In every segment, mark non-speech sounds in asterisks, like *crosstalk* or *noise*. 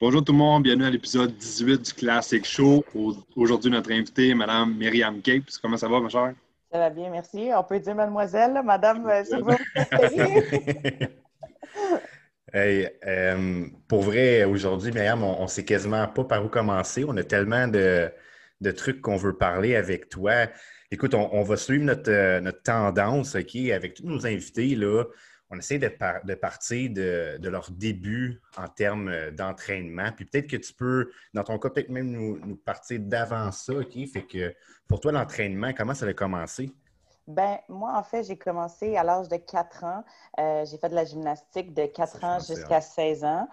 Bonjour tout le monde, bienvenue à l'épisode 18 du Classic Show. Aujourd'hui, notre invitée, Mme Myriam Capes. Comment ça va, ma chère? Ça va bien, merci. On peut dire mademoiselle, madame, euh, c'est vous *laughs* *laughs* hey, euh, pour vrai, aujourd'hui, Myriam, on ne sait quasiment pas par où commencer. On a tellement de, trucs qu'on veut parler avec toi. Écoute, on, va suivre notre, euh, notre tendance, OK, avec tous nos invités, là on essaie de, partir de, leur début en termes euh, d'entraînement. Puis peut-être que tu peux, dans ton cas, peut-être même nous, partir d'avant ça, OK? Fait que pour toi, l'entraînement, comment ça a commencé? Ben, moi, en fait, j'ai commencé à l'âge de 4 ans. Euh, j'ai fait de la gymnastique de 4 ans jusqu'à 16 ans.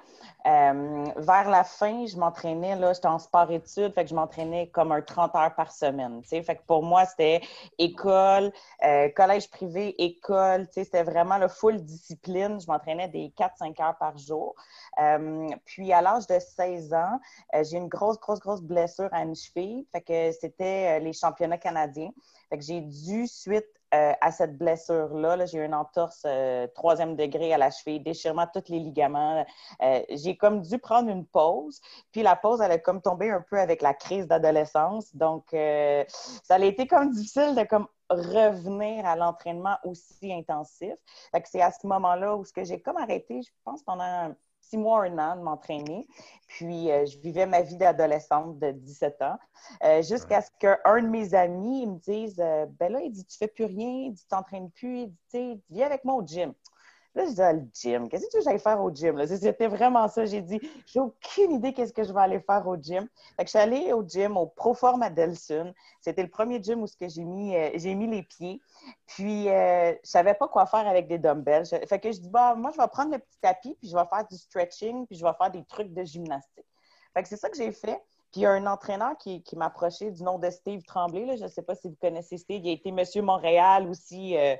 Euh, vers la fin, je m'entraînais, là, j'étais en sport-études, fait que je m'entraînais comme un 30 heures par semaine. Fait que pour moi, c'était école, euh, collège privé, école, c'était vraiment le full discipline. Je m'entraînais des 4-5 heures par jour. puis à l'âge de 16 ans, j'ai une grosse, grosse, grosse blessure à une cheville. Fait que c'était les championnats canadiens. Fait que j'ai dû, suite euh, à cette blessure-là, j'ai eu une entorse euh, troisième degré à la cheville, déchirement de tous les ligaments. Euh, j'ai comme dû prendre une pause. Puis la pause, elle a comme tombé un peu avec la crise d'adolescence. Donc, ça a été comme difficile de comme revenir à l'entraînement aussi intensif. Que c'est à ce moment-là où j'ai comme arrêté, je pense, pendant six mois, un an de m'entraîner. Puis, euh, je vivais ma vie d'adolescente de 17 ans. Euh, jusqu'à ce qu'un de mes amis me dise euh, Ben là, il dit, tu fais plus rien, il dit, tu t'entraînes plus, il dit, viens avec moi au gym. Là, je dis, ah, le gym, qu'est-ce que tu veux faire au gym? C'était vraiment ça. J'ai dit, j'ai aucune idée qu'est-ce que je vais aller faire au gym. Fait que je suis allée au gym, au Proform à Delson. C'était le premier gym où j'ai mis, euh, mis les pieds. Puis, euh, je savais pas quoi faire avec des dumbbells. Fait que je dis, bah, moi, je vais prendre le petit tapis, puis je vais faire du stretching, puis je vais faire des trucs de gymnastique. Fait que c'est ça que j'ai fait. Puis il y a un entraîneur qui, qui m'approchait du nom de Steve Tremblay. Je ne sais pas si vous connaissez Steve. Il a été Monsieur Montréal aussi. Euh,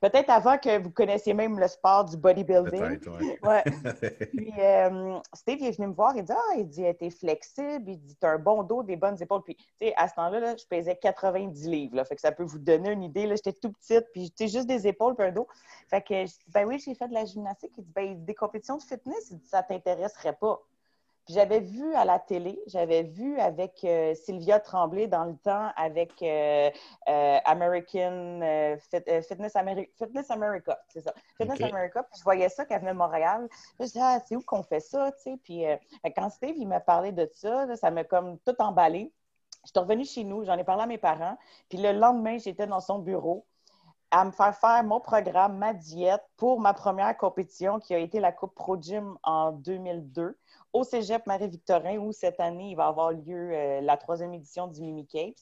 peut-être avant que vous connaissiez même le sport du bodybuilding. Ouais. *laughs* *laughs* Puis euh, Steve il est venu me voir. Il dit Ah, il dit, t'es flexible. Il dit, t'as un bon dos, des bonnes épaules. Puis, tu sais, à ce temps-là, je pesais 90 livres. Là, fait que ça peut vous donner une idée. J'étais tout petite. Puis, tu juste des épaules puis un dos. Fait que je dis Ben oui, j'ai fait de la gymnastique. Il dit Ben, des compétitions de fitness, il dit, ça t'intéresserait pas j'avais vu à la télé, j'avais vu avec euh, Sylvia Tremblay dans le temps avec euh, euh, American Fitness, Fitness, America, c'est ça. Fitness America, puis je voyais ça qu'elle venait de Montréal. je disais, ah, c'est où qu'on fait ça, tu sais? Puis quand Steve, il m'a parlé de ça, ça m'a comme tout emballé. Je suis revenue chez nous, j'en ai parlé à mes parents. Puis le lendemain, j'étais dans son bureau à me faire faire mon programme, ma diète pour ma première compétition qui a été la Coupe Pro Gym en 2002 au Cégep Marie-Victorin où cette année, il va avoir lieu euh, la troisième édition du Mimi Capes.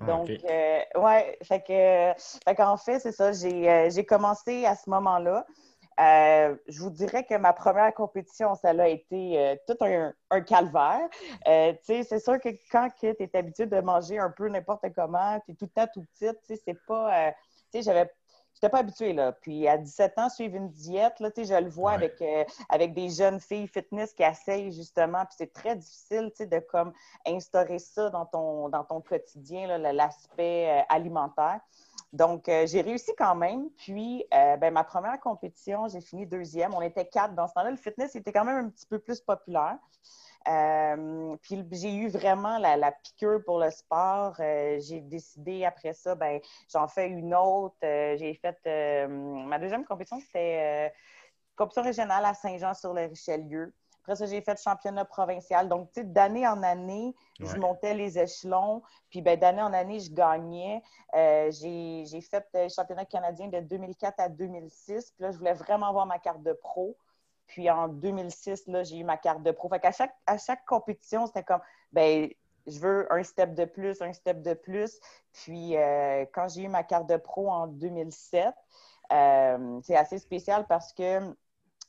Ah, Donc, euh, ouais, fait que, fait qu'en fait, c'est ça, j'ai, euh, commencé à ce moment-là. je vous dirais que ma première compétition, ça a été tout un, calvaire. c'est sûr que quand tu es habitué de manger un peu n'importe comment, tu es tout le temps tout petite, c'est pas... tu sais, j'avais n'étais pas habituée, là. Puis à 17 ans, suivre une diète, là, tu sais, je le vois avec, euh, avec des jeunes filles fitness qui essayent justement. Puis c'est très difficile, tu sais, de comme instaurer ça dans ton, dans ton quotidien, l'aspect euh, alimentaire. Donc, euh, j'ai réussi quand même. Puis, ben, ma première compétition, j'ai fini deuxième. On était quatre dans ce temps-là. Le fitness était quand même un petit peu plus populaire. Euh, puis j'ai eu vraiment la, piqûre pour le sport. Euh, j'ai décidé après ça, ben j'en fais une autre. Euh, j'ai fait ma deuxième compétition, c'était compétition régionale à Saint-Jean-sur-le-Richelieu. Après ça, j'ai fait championnat provincial. Donc, tu sais, d'année en année, je montais les échelons. Puis, ben, d'année en année, je gagnais. j'ai fait le championnat canadien de 2004 à 2006. Puis là, je voulais vraiment avoir ma carte de pro. Puis en 2006, là, j'ai eu ma carte de pro. Fait qu'à chaque, à chaque compétition, c'était comme, ben je veux un step de plus, un step de plus. Puis euh, quand j'ai eu ma carte de pro en 2007, euh, c'est assez spécial parce que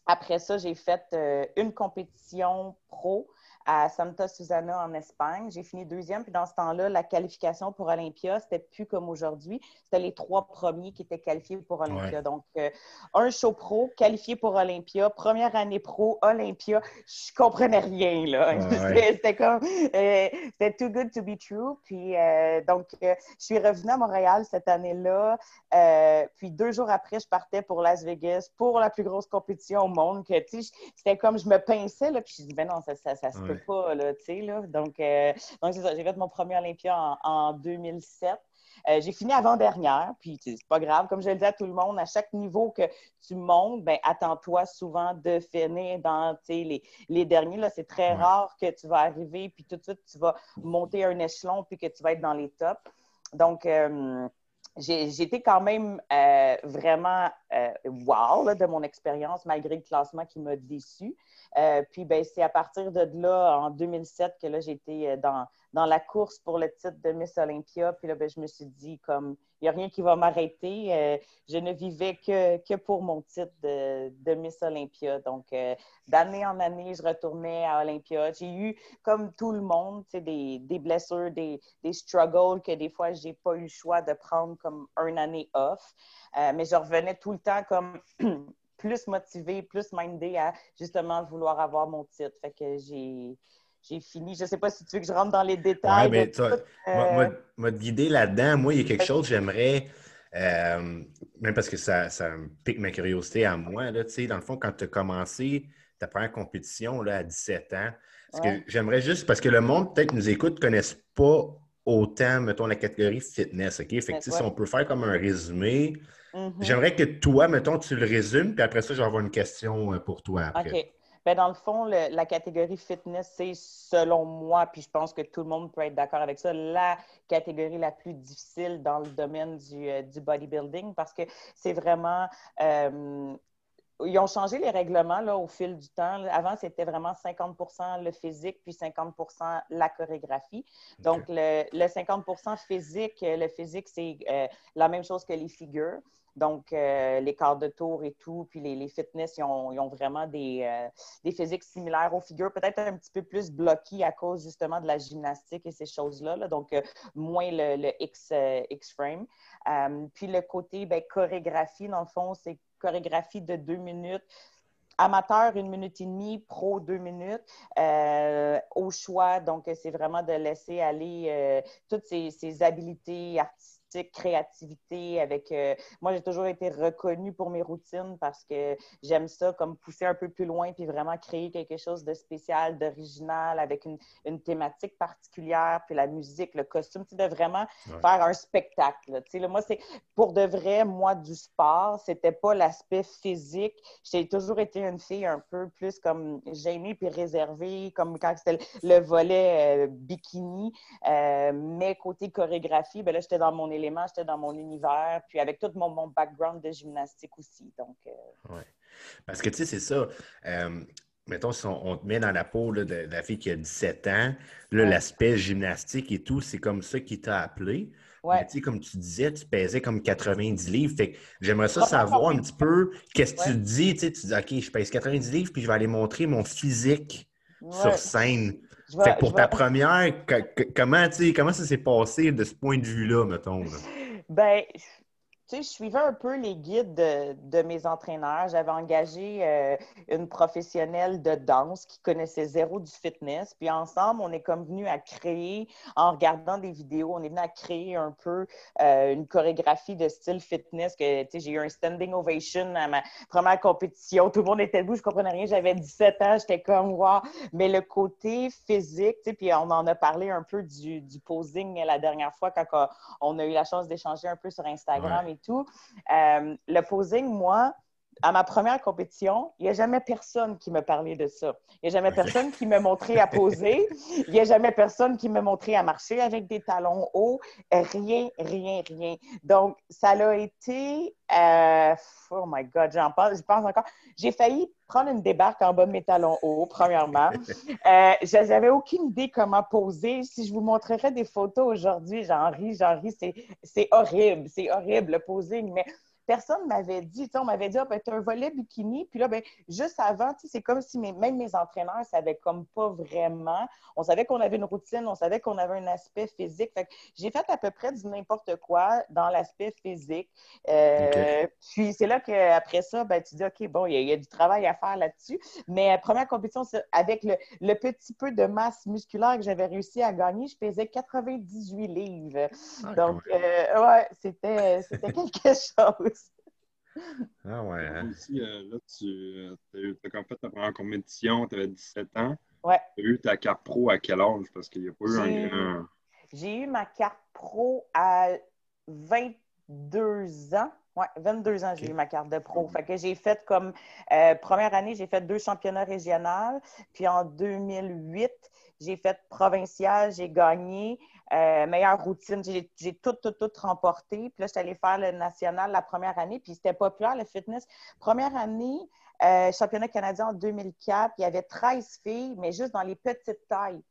après ça, j'ai fait euh, une compétition pro à Santa Susana en Espagne. J'ai fini deuxième. Puis dans ce temps-là, la qualification pour Olympia, c'était plus comme aujourd'hui. C'était les trois premiers qui étaient qualifiés pour Olympia. Donc, euh, un show pro, qualifié pour Olympia, première année pro, Olympia. Je comprenais rien, là. *laughs* c'était comme, euh, c'était too good to be true. Puis, euh, donc, je suis revenue à Montréal cette année-là. puis, deux jours après, je partais pour Las Vegas pour la plus grosse compétition au monde que, c'était comme je me pinçais, là, puis je dis, ben non, ça, ça, ça se peut pas, là, tu sais, là. Donc, euh, donc c'est ça, j'ai fait mon premier Olympia en, en 2007. Euh, j'ai fini avant-dernière, puis c'est pas grave. Comme je le dis à tout le monde, à chaque niveau que tu montes, ben, attends-toi souvent de finir dans les, les derniers. Là, c'est très rare que tu vas arriver, puis tout de suite, tu vas monter un échelon, puis que tu vas être dans les tops. Donc, euh, été quand même euh, vraiment wow de mon expérience, malgré le classement qui m'a déçu. puis, ben, c'est à partir de là, en 2007, que là, été dans, dans la course pour le titre de Miss Olympia. Puis là, ben, je me suis dit, comme, il n'y a rien qui va m'arrêter. Euh, je ne vivais que, que pour mon titre de, Miss Olympia. Donc, euh, d'année en année, je retournais à Olympia. J'ai eu, comme tout le monde, des, des blessures, des, des struggles que des fois, je n'ai pas eu le choix de prendre comme une année off. Euh, mais je revenais tout le temps comme *clears throat* plus motivée, plus mindée à justement vouloir avoir mon titre. Fait que j'ai j'ai fini. Je ne sais pas si tu veux que je rentre dans les détails. Oui, mais moi, moi, te guider là-dedans, moi, il y a quelque chose que j'aimerais, euh, même parce que ça, ça me pique ma curiosité à moi. Là, dans le fond, quand tu as commencé ta première compétition là, à 17 ans, parce que j'aimerais juste, parce que le monde, peut-être, nous écoute, ne connaisse pas autant, mettons, la catégorie fitness. OK? Fait que, si on peut faire comme un résumé, mm-hmm. j'aimerais que toi, mettons, tu le résumes, puis après ça, je vais avoir une question euh, pour toi. Après. Ben, dans le fond, la catégorie fitness, c'est selon moi, puis je pense que tout le monde peut être d'accord avec ça, la catégorie la plus difficile dans le domaine du, euh, bodybuilding parce que c'est vraiment. Euh, ils ont changé les règlements là, au fil du temps. Avant, c'était vraiment 50% le physique, puis 50% la chorégraphie. Donc, le, 50% physique, le physique, c'est euh, la même chose que les figures. Donc, euh, les quarts de tour et tout, puis les, fitness, ils ont, vraiment des, euh, des, physiques similaires aux figures, peut-être un petit peu plus bloqués à cause justement de la gymnastique et ces choses-là. Donc, euh, moins le, X, X-frame. puis le côté ben, chorégraphie, dans le fond, c'est chorégraphie de deux minutes amateur, une minute et demie, pro, deux minutes, au choix. Donc, c'est vraiment de laisser aller toutes ces, ces, habiletés artistiques créativité, avec... Euh, moi, j'ai toujours été reconnue pour mes routines parce que j'aime ça, comme pousser un peu plus loin puis vraiment créer quelque chose de spécial, d'original, avec une, une, thématique particulière, puis la musique, le costume, tu de vraiment faire un spectacle. Tu sais, moi, c'est... Pour de vrai, moi, du sport, c'était pas l'aspect physique. J'ai toujours été une fille un peu plus comme gênée puis réservée, comme quand c'était le volet euh, bikini. Euh, mais côté chorégraphie, ben là, j'étais dans mon élément, j'étais dans mon univers, puis avec tout mon, mon background de gymnastique aussi. Donc, euh, Oui. Parce que tu sais, c'est ça. Euh, mettons, si on, te met dans la peau de, la fille qui a 17 ans, l'aspect gymnastique et tout, c'est comme ça qui t'a appelé. Ouais. Mais, comme tu disais, tu pesais comme 90 livres. Fait j'aimerais ça savoir un petit peu qu'est-ce que tu dis. Tu dis, OK, je pèse 90 livres, puis je vais aller montrer mon physique sur scène pour ta première, comment, comment ça s'est passé de ce point de vue-là, mettons? Ben, tu sais, je suivais un peu les guides de, mes entraîneurs. J'avais engagé euh, une professionnelle de danse qui connaissait zéro du fitness. Puis ensemble, on est comme venu à créer, en regardant des vidéos, on est venu à créer un peu euh, une chorégraphie de style fitness. Que, tu sais, j'ai eu un standing ovation à ma première compétition. Tout le monde était debout, je comprenais rien. J'avais 17 ans, j'étais comme, wow. Mais le côté physique, tu sais, puis on en a parlé un peu du, posing la dernière fois quand on a eu la chance d'échanger un peu sur Instagram tout. Euh, le posing, moi, à ma première compétition, il n'y a jamais personne qui me parlait de ça. Il n'y a jamais personne qui me montrait à poser. Il n'y a jamais personne qui me montrait à marcher avec des talons hauts. Rien, rien, rien. Donc, ça a été... Euh, oh my God, j'en pense, je pense encore. J'ai failli prendre une débarque en bas de mes talons hauts, premièrement. *laughs* Euh, je n'avais aucune idée comment poser. Si je vous montrerais des photos aujourd'hui, j'en ris, j'en ris. C'est horrible, c'est horrible le posing. Mais personne ne m'avait dit, on m'avait dit, ah, ben, tu as un volet bikini. Puis là, ben, juste avant, c'est comme si même mes entraîneurs ne savaient comme pas vraiment. On savait qu'on avait une routine, on savait qu'on avait un aspect physique. Fait j'ai fait à peu près du n'importe quoi dans l'aspect physique. Euh, puis c'est là qu'après ça, ben, tu dis, OK, bon, il y, a du travail à faire là-dessus. Mais la première compétition, avec le, petit peu de masse musculaire que j'avais réussi à gagner, je pesais 98 livres. Ah, Donc, euh, ouais, c'était *laughs* quelque chose. Ah ouais. Hein? Aussi, euh, là, tu as, fait ta première compétition, tu avais 17 ans. Ouais. Tu as eu ta carte pro à quel âge? Parce qu'il n'y a pas eu un grand. J'ai eu ma carte pro à 22 ans. Oui, 22 ans, j'ai eu ma carte de pro. Fait que j'ai fait comme euh, première année, j'ai fait deux championnats régionaux. Puis en 2008, j'ai fait provincial, j'ai gagné. Euh, meilleure routine, j'ai tout, tout, tout remporté. Puis là, je suis allée faire le national la première année, puis c'était populaire, le fitness. Première année, euh, championnat canadien en 2004, il y avait 13 filles, mais juste dans les petites tailles.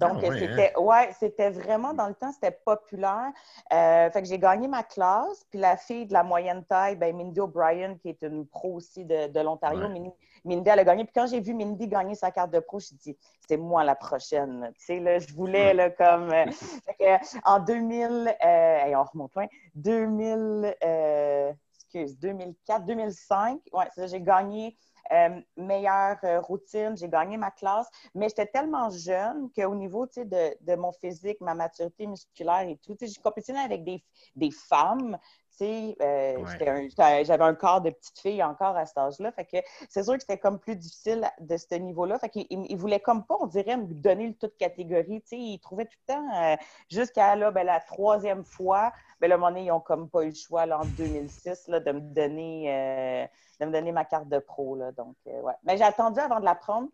Donc, ah c'était hein? ouais, c'était vraiment dans le temps, c'était populaire. Euh, fait que j'ai gagné ma classe. Puis la fille de la moyenne taille, ben, Mindy O'Brien, qui est une pro aussi de, l'Ontario, Mindy, elle a gagné. Puis quand j'ai vu Mindy gagner sa carte de pro, je dit, c'est moi la prochaine. Tu sais, là, je voulais, là, comme. Euh, *laughs* en 2000, euh, on remonte loin, 2000, excuse, 2004, 2005, ouais, j'ai gagné euh, meilleure euh, routine, j'ai gagné ma classe, mais j'étais tellement jeune qu'au niveau de, de, mon physique, ma maturité musculaire et tout, j'ai compétitionné avec des, des femmes. Euh, j'avais un corps de petite fille encore à cet âge-là. Fait que c'est sûr que c'était comme plus difficile de ce niveau-là. Fait qu'il il voulait comme pas, on dirait, me donner le toute catégorie. il trouvait tout le temps, jusqu'à là, ben, la troisième fois, ben, là, moment ils ont comme pas eu le choix en 2006 là, de me donner de me donner ma carte de pro. Là, donc, euh, ouais. Mais j'ai attendu avant de la prendre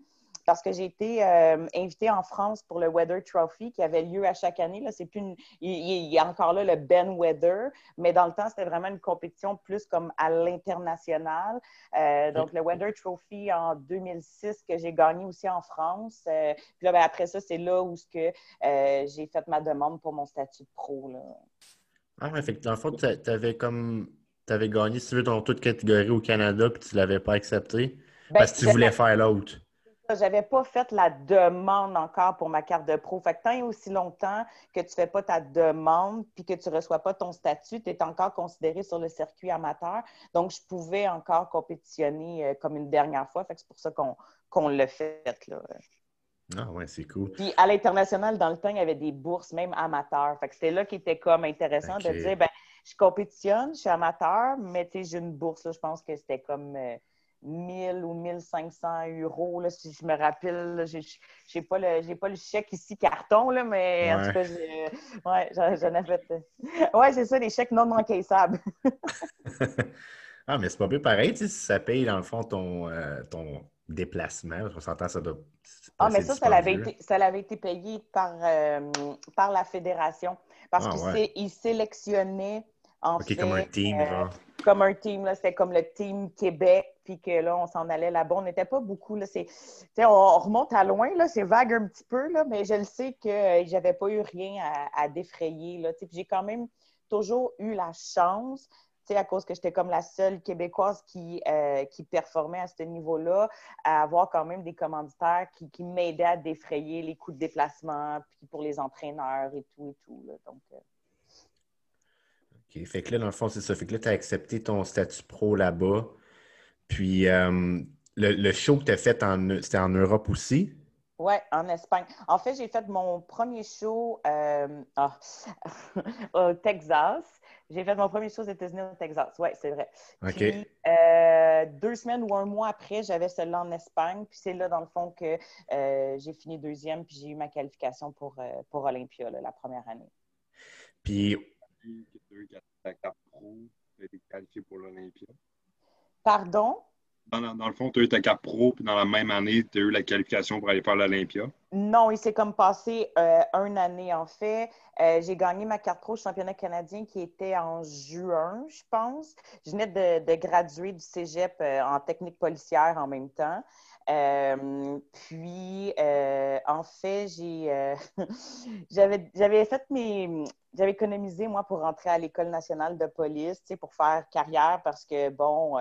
parce que j'ai été euh, invitée en France pour le Weather Trophy qui avait lieu à chaque année. Là, c'est plus il, y a encore là le Ben Weather, mais dans le temps, c'était vraiment une compétition plus comme à l'international. Euh, donc, le Weather Trophy en 2006 que j'ai gagné aussi en France. puis là, ben, après ça, c'est là où que, j'ai fait ma demande pour mon statut de pro. Là. Ah, fait dans le fond, tu avais comme tu avais gagné, si tu veux, dans toute catégorie au Canada, puis tu ne l'avais pas accepté ben, parce que tu voulais faire l'autre. J'avais pas fait la demande encore pour ma carte de pro. Fait que tant et aussi longtemps que tu ne fais pas ta demande puis que tu ne reçois pas ton statut, tu es encore considéré sur le circuit amateur. Donc, je pouvais encore compétitionner euh, comme une dernière fois. Fait que c'est pour ça qu'on l'a fait. Là. Ah ouais, c'est cool. Puis à l'international, dans le temps, il y avait des bourses, même amateurs. Fait que c'était là qui était comme intéressant de dire, ben je compétitionne, je suis amateur, mais j'ai une bourse, je pense que c'était comme 1000 euh, ou 1500 euros, là, si je me rappelle. Je n'ai pas, le, pas le chèque ici carton, là, mais en tout cas, ouais, j'en avais. Ouais, c'est ça, les chèques non encaissables. *laughs* ah, mais c'est pas peu pareil, si ça paye, dans le fond, ton, euh, ton déplacement. On s'entend, ça doit. Ah, mais ça, ça l'avait, été, ça l'avait été payé par, euh, par la fédération. Parce ah, qu'il sélectionnait comme un team, euh, Comme un team, là, c'était comme le team Québec, puis que là, on s'en allait là-bas. On n'était pas beaucoup, là, c'est, on remonte à loin, là, c'est vague un petit peu, là, mais je le sais que euh, j'avais pas eu rien à, défrayer, là, j'ai quand même toujours eu la chance, à cause que j'étais comme la seule Québécoise qui, euh, qui performait à ce niveau-là, à avoir quand même des commanditaires qui, qui m'aidaient à défrayer les coûts de déplacement, puis pour les entraîneurs et tout et tout. Là, donc, fait que là, dans le fond, c'est ça. Fait que là, tu as accepté ton statut pro là-bas. Puis, euh, le, show que tu as fait, c'était en Europe aussi? Oui, en Espagne. En fait, j'ai fait mon premier show euh, ah, *laughs* au Texas. J'ai fait mon premier show aux États-Unis au Texas. Oui, c'est vrai. Puis, euh, deux semaines ou un mois après, j'avais celui-là en Espagne. Puis c'est là, dans le fond, que j'ai fini deuxième. Puis j'ai eu ma qualification pour, pour Olympia la première année. Puis pro, été qualifié pour l'Olympia. Pardon? Dans, le fond, tu as eu ta carte pro, puis dans la même année, tu as eu la qualification pour aller faire l'Olympia? Non, il s'est comme passé euh, une année, en fait. Euh, j'ai gagné ma carte pro au championnat canadien qui était en juin, je pense. Je venais de, graduer du cégep euh, en technique policière en même temps. Euh, puis, euh, en fait, j'ai, euh, *laughs* j'avais, fait mes. J'avais économisé, moi, pour rentrer à l'École nationale de police, pour faire carrière parce que, bon,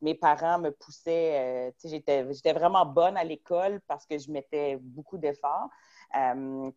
mes parents me poussaient. sais, j'étais, j'étais vraiment bonne à l'école parce que je mettais beaucoup d'efforts.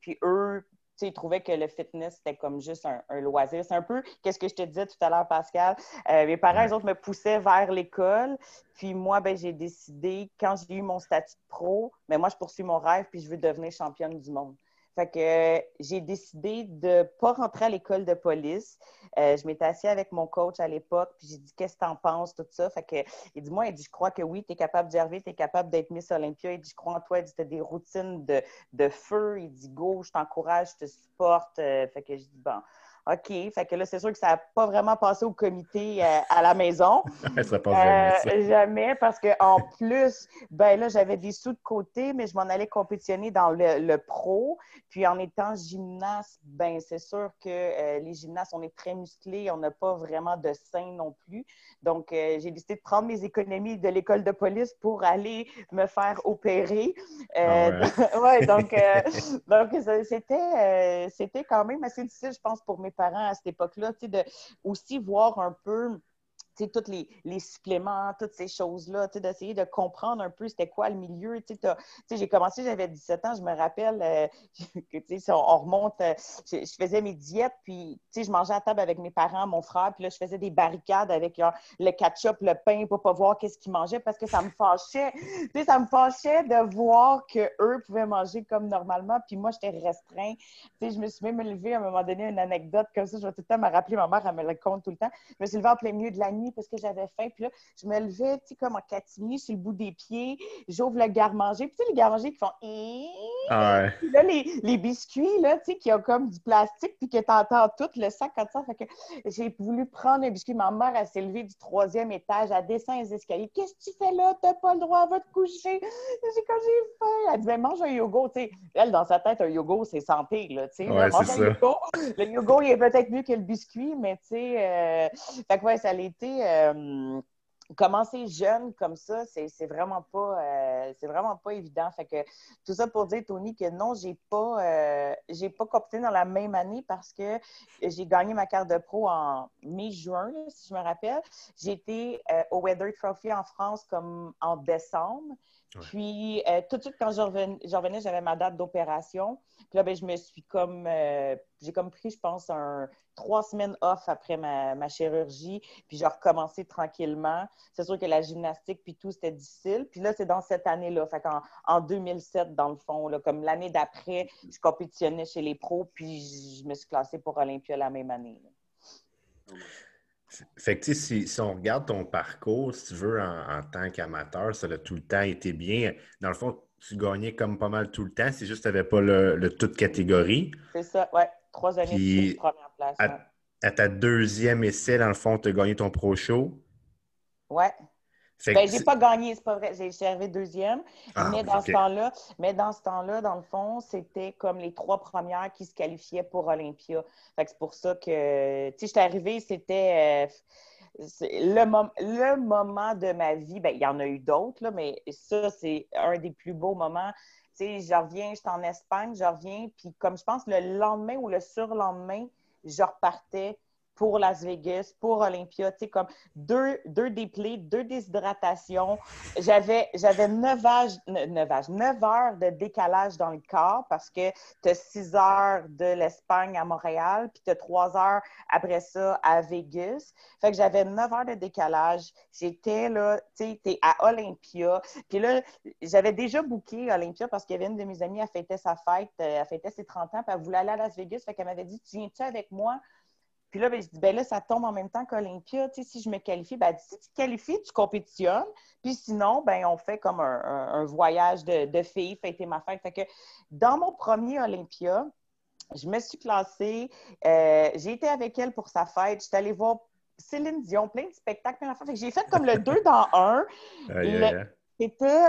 puis, eux, ils trouvaient que le fitness, c'était comme juste un, loisir. C'est un peu qu'est-ce que je te disais tout à l'heure, Pascal. Euh, mes parents, eux autres, me poussaient vers l'école. Puis moi, ben, j'ai décidé, quand j'ai eu mon statut pro, mais ben, moi, je poursuis mon rêve, puis je veux devenir championne du monde. Fait que euh, j'ai décidé de pas rentrer à l'école de police. Euh, je m'étais assise avec mon coach à l'époque, puis j'ai dit Qu'est-ce que tu en penses, tout ça? Fait que, il dit Moi, il dit Je crois que oui, tu es capable d'y arriver, tu es capable d'être Miss Olympia. Il dit Je crois en toi. Il dit Tu as des routines de, de, feu. Il dit Go, je t'encourage, je te supporte. fait que je dis Bon. OK. Fait que là, c'est sûr que ça n'a pas vraiment passé au comité euh, à la maison. *laughs* ça passe jamais, euh, jamais, parce qu'en plus, ben là, j'avais des sous de côté, mais je m'en allais compétitionner dans le, pro. Puis en étant gymnaste, ben c'est sûr que euh, les gymnastes, on est très musclés, on n'a pas vraiment de sein non plus. Donc, j'ai décidé de prendre mes économies de l'école de police pour aller me faire opérer. Ah ouais. *laughs* donc, *laughs* donc c'était, c'était quand même assez difficile, je pense, pour mes parents à cette époque-là, de aussi voir un peu tous les, les, suppléments, toutes ces choses-là, d'essayer de comprendre un peu c'était quoi le milieu. J'ai commencé, j'avais 17 ans, je me rappelle euh, *laughs* que on, on remonte, euh, je, faisais mes diètes, puis je mangeais à table avec mes parents, mon frère, puis là, je faisais des barricades avec le ketchup, le pain pour pas voir qu'est-ce qu'ils mangeaient parce que ça me fâchait. *laughs* ça me fâchait de voir qu'eux pouvaient manger comme normalement, puis moi, j'étais restreint. je me suis même levée à un moment donné une anecdote comme ça, je vais tout le temps me rappeler, ma mère, elle me le compte tout le temps. Je me suis levée en plein milieu de la nuit parce que j'avais faim. Puis là, je me levais, tu sais, comme en catimini sur le bout des pieds. J'ouvre le garde-manger. Puis tu sais, les garde-manger qui font... Ah puis là, les, biscuits, là, tu sais, qui ont comme du plastique puis que t'entends tout le sac comme ça. Fait que j'ai voulu prendre un biscuit. Ma mère, elle s'est levée du troisième étage. Elle descend les escaliers. Qu'est-ce que tu fais là? T'as pas le droit, va te coucher. J'ai quand j'ai faim. Elle dit, mais mange un yogourt. Tu sais, elle, dans sa tête, un yogourt, c'est santé, là, tu sais. Ouais, mange un yogourt. Le yogourt, il est peut-être mieux que le biscuit, mais tu sais... Euh... Fait que ouais, ça été euh, commencer jeune comme ça, c'est vraiment pas euh, c'est vraiment pas évident. Fait que tout ça pour dire, Tony, que non, j'ai pas euh, j'ai pas dans la même année parce que j'ai gagné ma carte de pro en mai-juin, si je me rappelle. J'ai été au Weather Trophy en France comme en décembre. Puis, euh, tout de suite, quand je revenais, j'avais ma date d'opération. Puis là, ben, je me suis comme, euh, j'ai comme pris, je pense, un trois semaines off après ma, chirurgie. Puis j'ai recommencé tranquillement. C'est sûr que la gymnastique, puis tout, c'était difficile. Puis là, c'est dans cette année-là. Fait qu'en en 2007, dans le fond, là, comme l'année d'après, je compétitionnais chez les pros, puis je me suis classée pour Olympia la même année. Fait que, si, si on regarde ton parcours, si tu veux, en, tant qu'amateur, ça a tout le temps été bien. Dans le fond, tu gagnais comme pas mal tout le temps, c'est juste que tu n'avais pas le, le toute catégorie. C'est ça, ouais. Trois années de première place. À, ta deuxième essai, dans le fond, tu as gagné ton pro show. Ouais. Ben, j'ai pas gagné, c'est pas vrai. J'ai arrivé deuxième. Ah, mais dans ce temps-là, mais dans ce temps-là, dans le fond, c'était comme les trois premières qui se qualifiaient pour Olympia. Fait que c'est pour ça que, tu sais, j'étais arrivée, c'était euh, le, le, moment de ma vie. Ben, il y en a eu d'autres, mais ça, c'est un des plus beaux moments. Tu sais, je reviens, j'étais en Espagne, je reviens, puis comme je pense le lendemain ou le surlendemain, je repartais pour Las Vegas, pour Olympia, tu sais, comme deux, deux déplais, deux déshydratations. J'avais, j'avais neuf, âges, neuf, heures de décalage dans le corps parce que tu as six heures de l'Espagne à Montréal, puis tu as trois heures après ça à Vegas. Fait que j'avais neuf heures de décalage. J'étais là, tu sais, à Olympia. Puis là, j'avais déjà booké Olympia parce qu'il y avait une de mes amies, elle fêtait sa fête, euh, elle fêtait ses 30 ans, puis elle voulait aller à Las Vegas. Fait qu'elle m'avait dit, tu viens-tu avec moi? Puis là, ben, je dis, ben là, ça tombe en même temps qu'Olympia. Tu sais, si je me qualifie, ben, si tu te qualifies, tu compétitionnes. Puis sinon, ben, on fait comme un, voyage de, de filles, fêter ma fête. Fait que dans mon premier Olympia, je me suis classée. Euh, j'ai été avec elle pour sa fête. J'étais allée voir Céline Dion, plein de spectacles, plein d'affaires. J'ai fait comme le deux dans un. *laughs* C'était,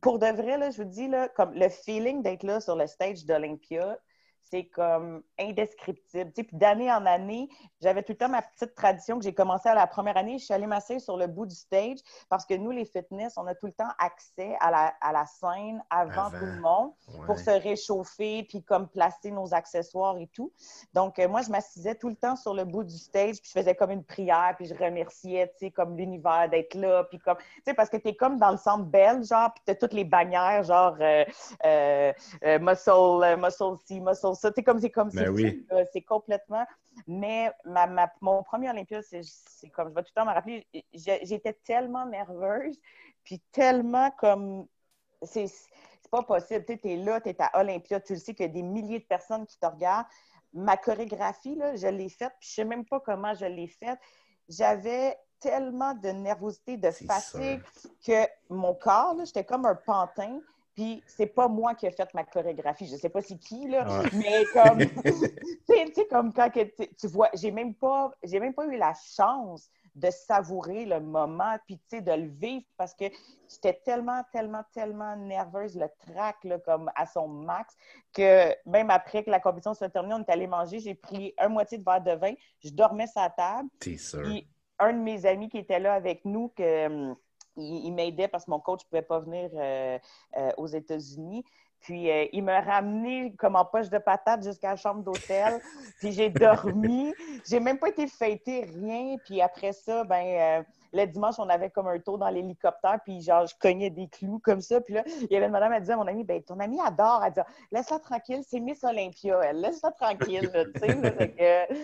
pour de vrai, là, je vous dis, là, comme le feeling d'être là sur le stage d'Olympia, c'est comme indescriptible. Tu sais, puis d'année en année, j'avais tout le temps ma petite tradition que j'ai commencé à la première année. Je suis allée m'asseoir sur le bout du stage parce que nous, les fitness, on a tout le temps accès à la, à la scène avant, tout le monde pour se réchauffer puis comme placer nos accessoires et tout. Donc, euh, moi, je m'assisais tout le temps sur le bout du stage puis je faisais comme une prière puis je remerciais, tu sais, comme l'univers d'être là. Puis comme, tu sais, parce que tu es comme dans le centre belle, genre, puis tu as toutes les bannières, genre euh, euh, muscle, muscle ci, muscle ça. C'est comme, c'est comme ben c'est complètement. Mais ma, mon premier Olympia, c'est comme, je vais tout le temps me rappeler, j'étais tellement nerveuse, puis tellement comme. C'est c'est pas possible. Tu es là, tu es à Olympia, tu le sais qu'il y a des milliers de personnes qui te regardent. Ma chorégraphie, là, je l'ai faite, puis je sais même pas comment je l'ai faite. J'avais tellement de nervosité, de fatigue que mon corps, j'étais comme un pantin. Puis c'est pas moi qui ai fait ma chorégraphie. Je sais pas c'est qui, là, mais comme, *laughs* *laughs* tu sais, comme quand tu vois, j'ai même pas, j'ai même pas eu la chance de savourer le moment, puis tu sais, de le vivre parce que j'étais tellement, tellement, tellement nerveuse, le trac, là, comme à son max, que même après que la compétition soit terminée, on est allé manger, j'ai pris un moitié de verre de vin, je dormais la table. T'es sûr. Puis un de mes amis qui était là avec nous, que il, m'aidait parce que mon coach ne pouvait pas venir euh, euh, aux États-Unis. Puis euh, il m'a ramené comme en poche de patate jusqu'à la chambre d'hôtel. *laughs* puis j'ai dormi. J'ai même pas été fêtée, rien. Puis après ça, ben le dimanche, on avait comme un tour dans l'hélicoptère. Puis genre, je cognais des clous comme ça. Puis là, il y avait une madame, elle disait à mon ami, ben ton ami adore. Elle dit, laisse-la tranquille, c'est Miss Olympia, elle. Laisse-la tranquille.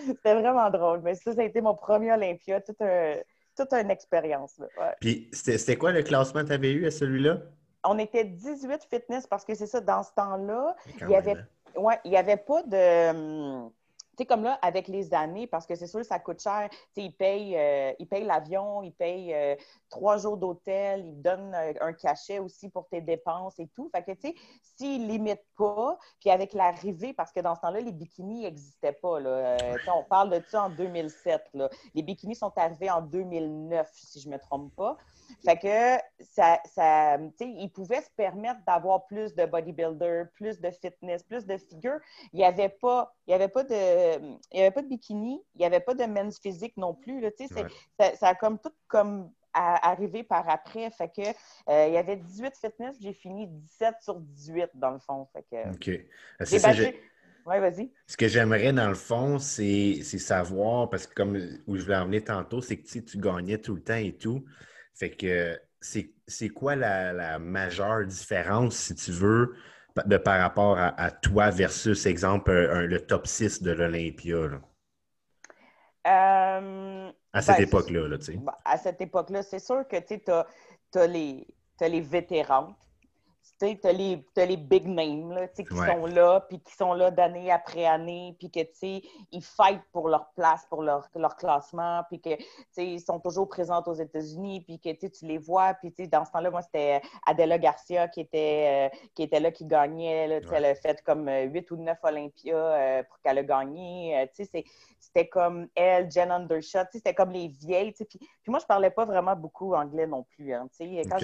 C'était vraiment drôle. Mais ça, ça a été mon premier Olympia. Tout un toute une expérience. Puis, c'était quoi le classement que tu avais eu à celui-là? On était 18 fitness parce que c'est ça, dans ce temps-là, il n'y avait, hein. ouais, il y avait pas de. Sais, comme là, avec les années, parce que c'est sûr, ça coûte cher. Tu sais, ils payent euh, l'avion, ils payent euh, trois jours d'hôtel, ils donnent euh, un cachet aussi pour tes dépenses et tout. Fait que, tu sais, s'ils limitent pas, puis avec l'arrivée, parce que dans ce temps-là, les bikinis n'existaient pas. Là. on parle de ça en 2007. Là. Les bikinis sont arrivés en 2009, si je ne me trompe pas. Fait que ça, ça ils pouvaient se permettre d'avoir plus de bodybuilder, plus de fitness, plus de figure. Il n'y avait pas, il y avait pas de, il y avait pas de bikini, il n'y avait pas de men's physique non plus. Là, ça, ça, a comme tout comme arrivé par après. Fait que euh, il y avait 18 fitness, j'ai fini 17 sur 18 dans le fond. Fait que, OK. C'est ça, oui, vas-y. Ce que j'aimerais, dans le fond, c'est savoir, parce que comme où je voulais en venir tantôt, c'est que tu gagnais tout le temps et tout. Fait que c'est quoi la, majeure différence, si tu veux, de par rapport à, toi versus, exemple, le top 6 de l'Olympia? Euh, à cette ben, époque-là, tu sais. Ben, à cette époque-là, c'est sûr que tu as, les, as les vétérans tu as les, les big names là, qui sont là, puis qui sont là d'année après année, puis que, ils fightent pour leur place, pour leur, leur classement, puis que, ils sont toujours présents aux États-Unis, puis que, tu les vois, puis, dans ce temps-là, moi, c'était Adela Garcia qui était, euh, qui était là, qui gagnait, là, elle a fait comme 8 euh, ou 9 Olympia euh, pour qu'elle ait gagné, tu sais, c'était comme elle, Jen Undershot, c'était comme les vieilles. Puis, puis moi, je parlais pas vraiment beaucoup anglais non plus. Hein, quand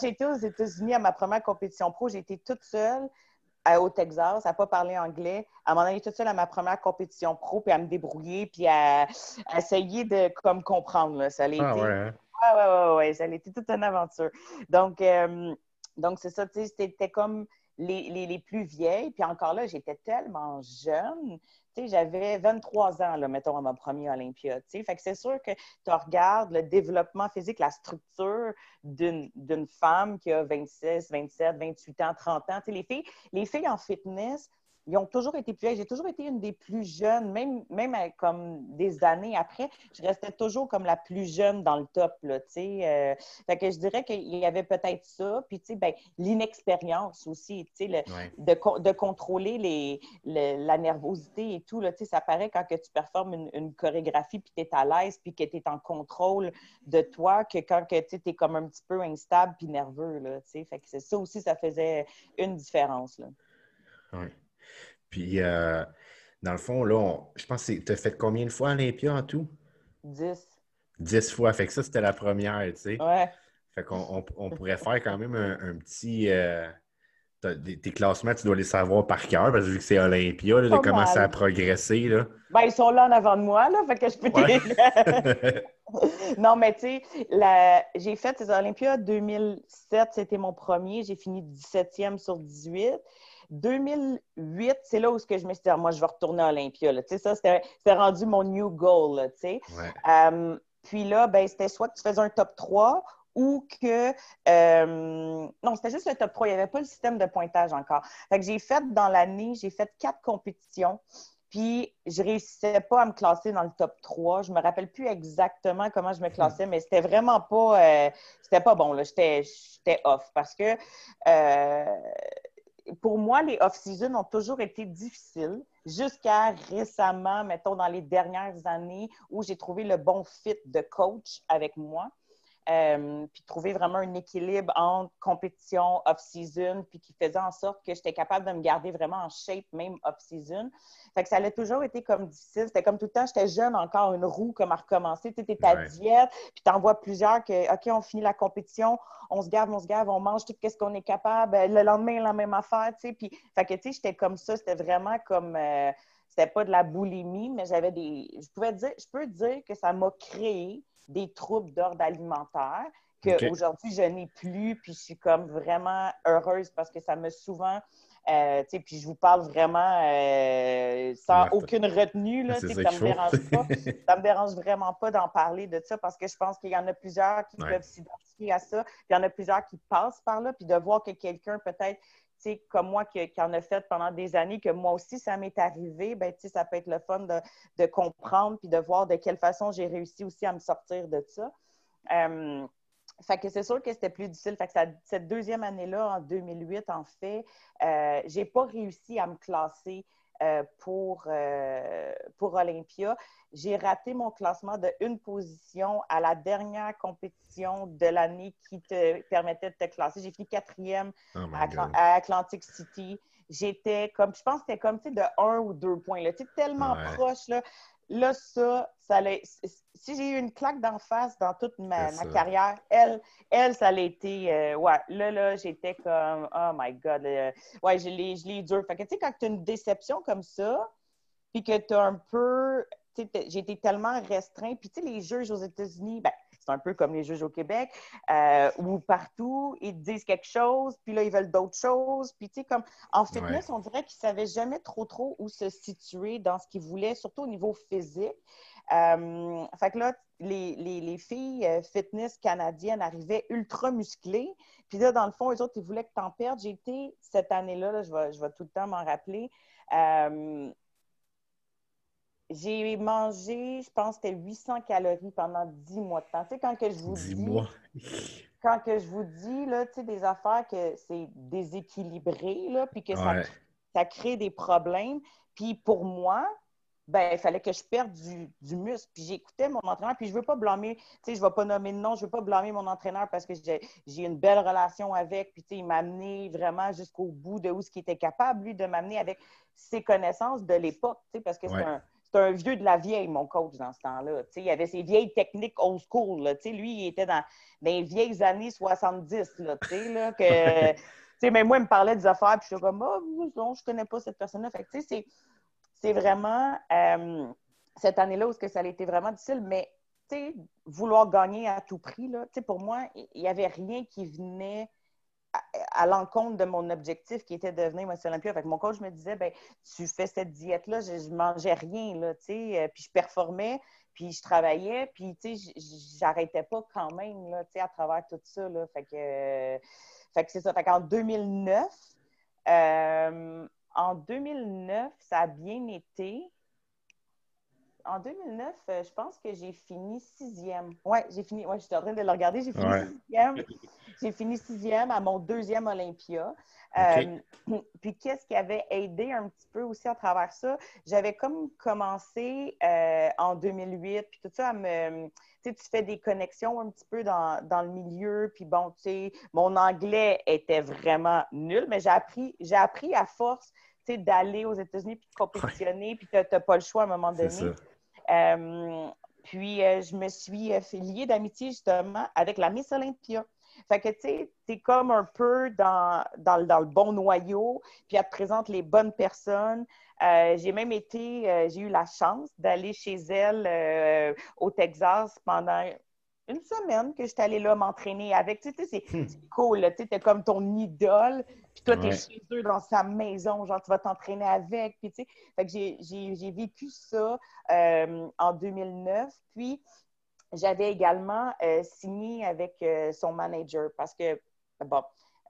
j'ai été, aux États-Unis à ma première compétition pro, j'ai été toute seule au Texas, à ne pas parler anglais, à m'en aller toute seule à ma première compétition pro, puis à me débrouiller, puis à, essayer de comme comprendre. Ça a ah été... ouais, hein? ouais, ouais, ouais, ça a été toute une aventure. Donc, euh, donc c'est ça, c'était comme les, les, les, plus vieilles. Puis encore là, j'étais tellement jeune j'avais 23 ans, là, mettons, à ma première Olympia. Fait que c'est sûr que tu regardes le développement physique, la structure d'une femme qui a 26, 27, 28 ans, 30 ans. les filles, les filles en fitness, ils ont toujours été plus J'ai toujours été une des plus jeunes, même, même comme des années après, je restais toujours comme la plus jeune dans le top, là. Euh. fait que je dirais qu'il y avait peut-être ça, puis, ben, l'inexpérience aussi, sais, de, de, contrôler les, la nervosité et tout, là, ça paraît quand que tu performes une, chorégraphie, puis tu es à l'aise, puis que tu es en contrôle de toi, que quand que, tu es comme un petit peu instable puis nerveux, là. Fait que ça aussi, ça faisait une différence, là. Puis, euh, dans le fond, là, je pense que tu as fait combien de fois Olympia en tout? Dix. Dix fois. Fait que ça, c'était la première, tu sais. Ouais. Fait qu'on on, pourrait faire quand même un, petit. Euh, tes classements, tu dois les savoir par cœur, parce que vu que c'est Olympia, de commencer à progresser. Là. Ben, ils sont là en avant de moi, là, fait que je peux ouais. *laughs* Non, mais tu sais, j'ai fait ces Olympias 2007, c'était mon premier. J'ai fini 17e sur 18. 2008, c'est là où que je me suis dit, ah, moi, je vais retourner à Olympia. Là. Ça, c'était rendu mon new goal. Là, euh, puis là, ben, c'était soit que tu faisais un top 3 ou que. Euh, non, c'était juste le top 3. Il n'y avait pas le système de pointage encore. Fait que j'ai fait dans l'année, j'ai fait quatre compétitions. Puis, je réussissais pas à me classer dans le top 3. Je me rappelle plus exactement comment je me classais, *laughs* mais c'était vraiment pas, euh, c'était pas bon. J'étais off parce que euh, pour moi, les off-season ont toujours été difficiles jusqu'à récemment, mettons, dans les dernières années où j'ai trouvé le bon fit de coach avec moi. Euh, puis trouver vraiment un équilibre entre compétition, off-season, puis qui faisait en sorte que j'étais capable de me garder vraiment en shape, même off-season. Fait que ça a toujours été comme difficile. C'était comme tout le temps, j'étais jeune encore, une roue comme à recommencer. Tu étais à diète, puis tu en vois plusieurs que, OK, on finit la compétition, on se gave, on se gave, on mange tout ce qu'on est capable. Le lendemain, la même affaire, tu sais. Puis, fait que, tu sais, j'étais comme ça. C'était vraiment comme... Euh, c'était pas de la boulimie, mais j'avais des... Je pouvais dire... Je peux dire que ça m'a créé des troubles d'ordre alimentaire qu'aujourd'hui, je n'ai plus, puis je suis comme vraiment heureuse parce que ça m'a souvent... Euh, puis je vous parle vraiment euh, sans aucune retenue, là, ça me dérange pas. *laughs* ça me dérange vraiment pas d'en parler de ça parce que je pense qu'il y en a plusieurs qui peuvent s'identifier à ça, puis il y en a plusieurs qui passent par là, puis de voir que quelqu'un peut-être comme moi qui, en a fait pendant des années, que moi aussi, ça m'est arrivé, ben, ça peut être le fun de, comprendre puis de voir de quelle façon j'ai réussi aussi à me sortir de ça. Euh, c'est sûr que c'était plus difficile. Fait cette deuxième année-là, en 2008, en fait, euh, j'ai pas réussi à me classer euh, pour, euh, pour Olympia. J'ai raté mon classement de une position à la dernière compétition de l'année qui te permettait de te classer. J'ai fini quatrième oh à, Atlantic City. J'étais comme, je pense que c'était comme de un ou deux points. Là. tellement proche. Là. Là, ça, ça si j'ai eu une claque d'en face dans toute ma, carrière, elle, elle, ça l'a été. Euh, ouais, là, là, j'étais comme, oh my God. ouais, je l'ai, l'ai dur. Fait que, tu sais, quand tu as une déception comme ça, puis que tu as un peu. J'ai été tellement restreint. Puis, tu sais, les juges aux États-Unis, ben, c'est un peu comme les juges au Québec, euh, ou partout, ils disent quelque chose, puis là, ils veulent d'autres choses. Puis, tu sais, comme en fitness, on dirait qu'ils ne savaient jamais trop, trop où se situer dans ce qu'ils voulaient, surtout au niveau physique. Euh, fait que là, les, filles euh, fitness canadiennes arrivaient ultra musclées. Puis là, dans le fond, eux autres, ils voulaient que tu en perdes. J'ai été cette année-là, je, vais, je vais tout le temps m'en rappeler. J'ai mangé, je pense, c'était 800 calories pendant 10 mois de temps. Tu sais, quand que je vous 10 dis... Mois. quand que je vous dis, là, tu sais, des affaires que c'est déséquilibré, là, puis que ça, ça, crée des problèmes. Puis pour moi, ben, il fallait que je perde du, du muscle. Puis j'écoutais mon entraîneur, puis je veux pas blâmer, tu sais, je vais pas nommer de nom, je veux pas blâmer mon entraîneur parce que j'ai une belle relation avec, puis tu sais, il m'a amené vraiment jusqu'au bout de où ce qu'il était capable, lui, de m'amener avec ses connaissances de l'époque, tu sais, parce que c'est un c'est un vieux de la vieille, mon coach, dans ce temps-là. Il avait ses vieilles techniques old school. Là. Lui, il était dans, les vieilles années 70. Là, là, que, mais moi, il me parlait des affaires, puis je suis comme, oh, non, je connais pas cette personne-là. Fait c'est vraiment euh, cette année-là où que ça a été vraiment difficile, mais vouloir gagner à tout prix, là, pour moi, il n'y avait rien qui venait à, l'encontre de mon objectif qui était de devenir Miss Olympia. Fait mon coach me disait, ben, tu fais cette diète-là, je, ne mangeais rien, là, euh, puis je performais, puis je travaillais, puis, tu sais, j'arrêtais pas quand même, là, tu sais, à travers tout ça, là. Fait que, fait que c'est ça. Fait qu'en 2009, euh, en 2009, ça a bien été en 2009, euh, je pense que j'ai fini sixième. Oui, j'ai fini. Ouais, j'étais en train de le regarder. J'ai fini sixième. *laughs* J'ai fini sixième à mon deuxième Olympia. Euh, *clears throat* puis qu'est-ce qui avait aidé un petit peu aussi à travers ça? J'avais comme commencé euh, en 2008, puis tout ça, à me, tu fais des connexions un petit peu dans, dans le milieu, puis bon, tu sais, mon anglais était vraiment nul, mais j'ai appris, j'ai appris à force d'aller aux États-Unis puis de compétitionner, puis tu n'as pas le choix à un moment donné. Euh, puis, euh, je me suis euh, liée d'amitié justement avec la Miss Olympia. Fait que, tu sais, t'es comme un peu dans, dans, le bon noyau, puis elle te présente les bonnes personnes. j'ai même été, j'ai eu la chance d'aller chez elle au Texas pendant une semaine que j'étais allée là m'entraîner avec. Tu sais, c'est hmm. cool, tu sais, comme ton idole. Puis toi, tu es chez eux dans sa maison, genre, tu vas t'entraîner avec. Puis, tu sais, fait que j'ai vécu ça euh, en 2009. Puis, j'avais également euh, signé avec euh, son manager parce que, bon,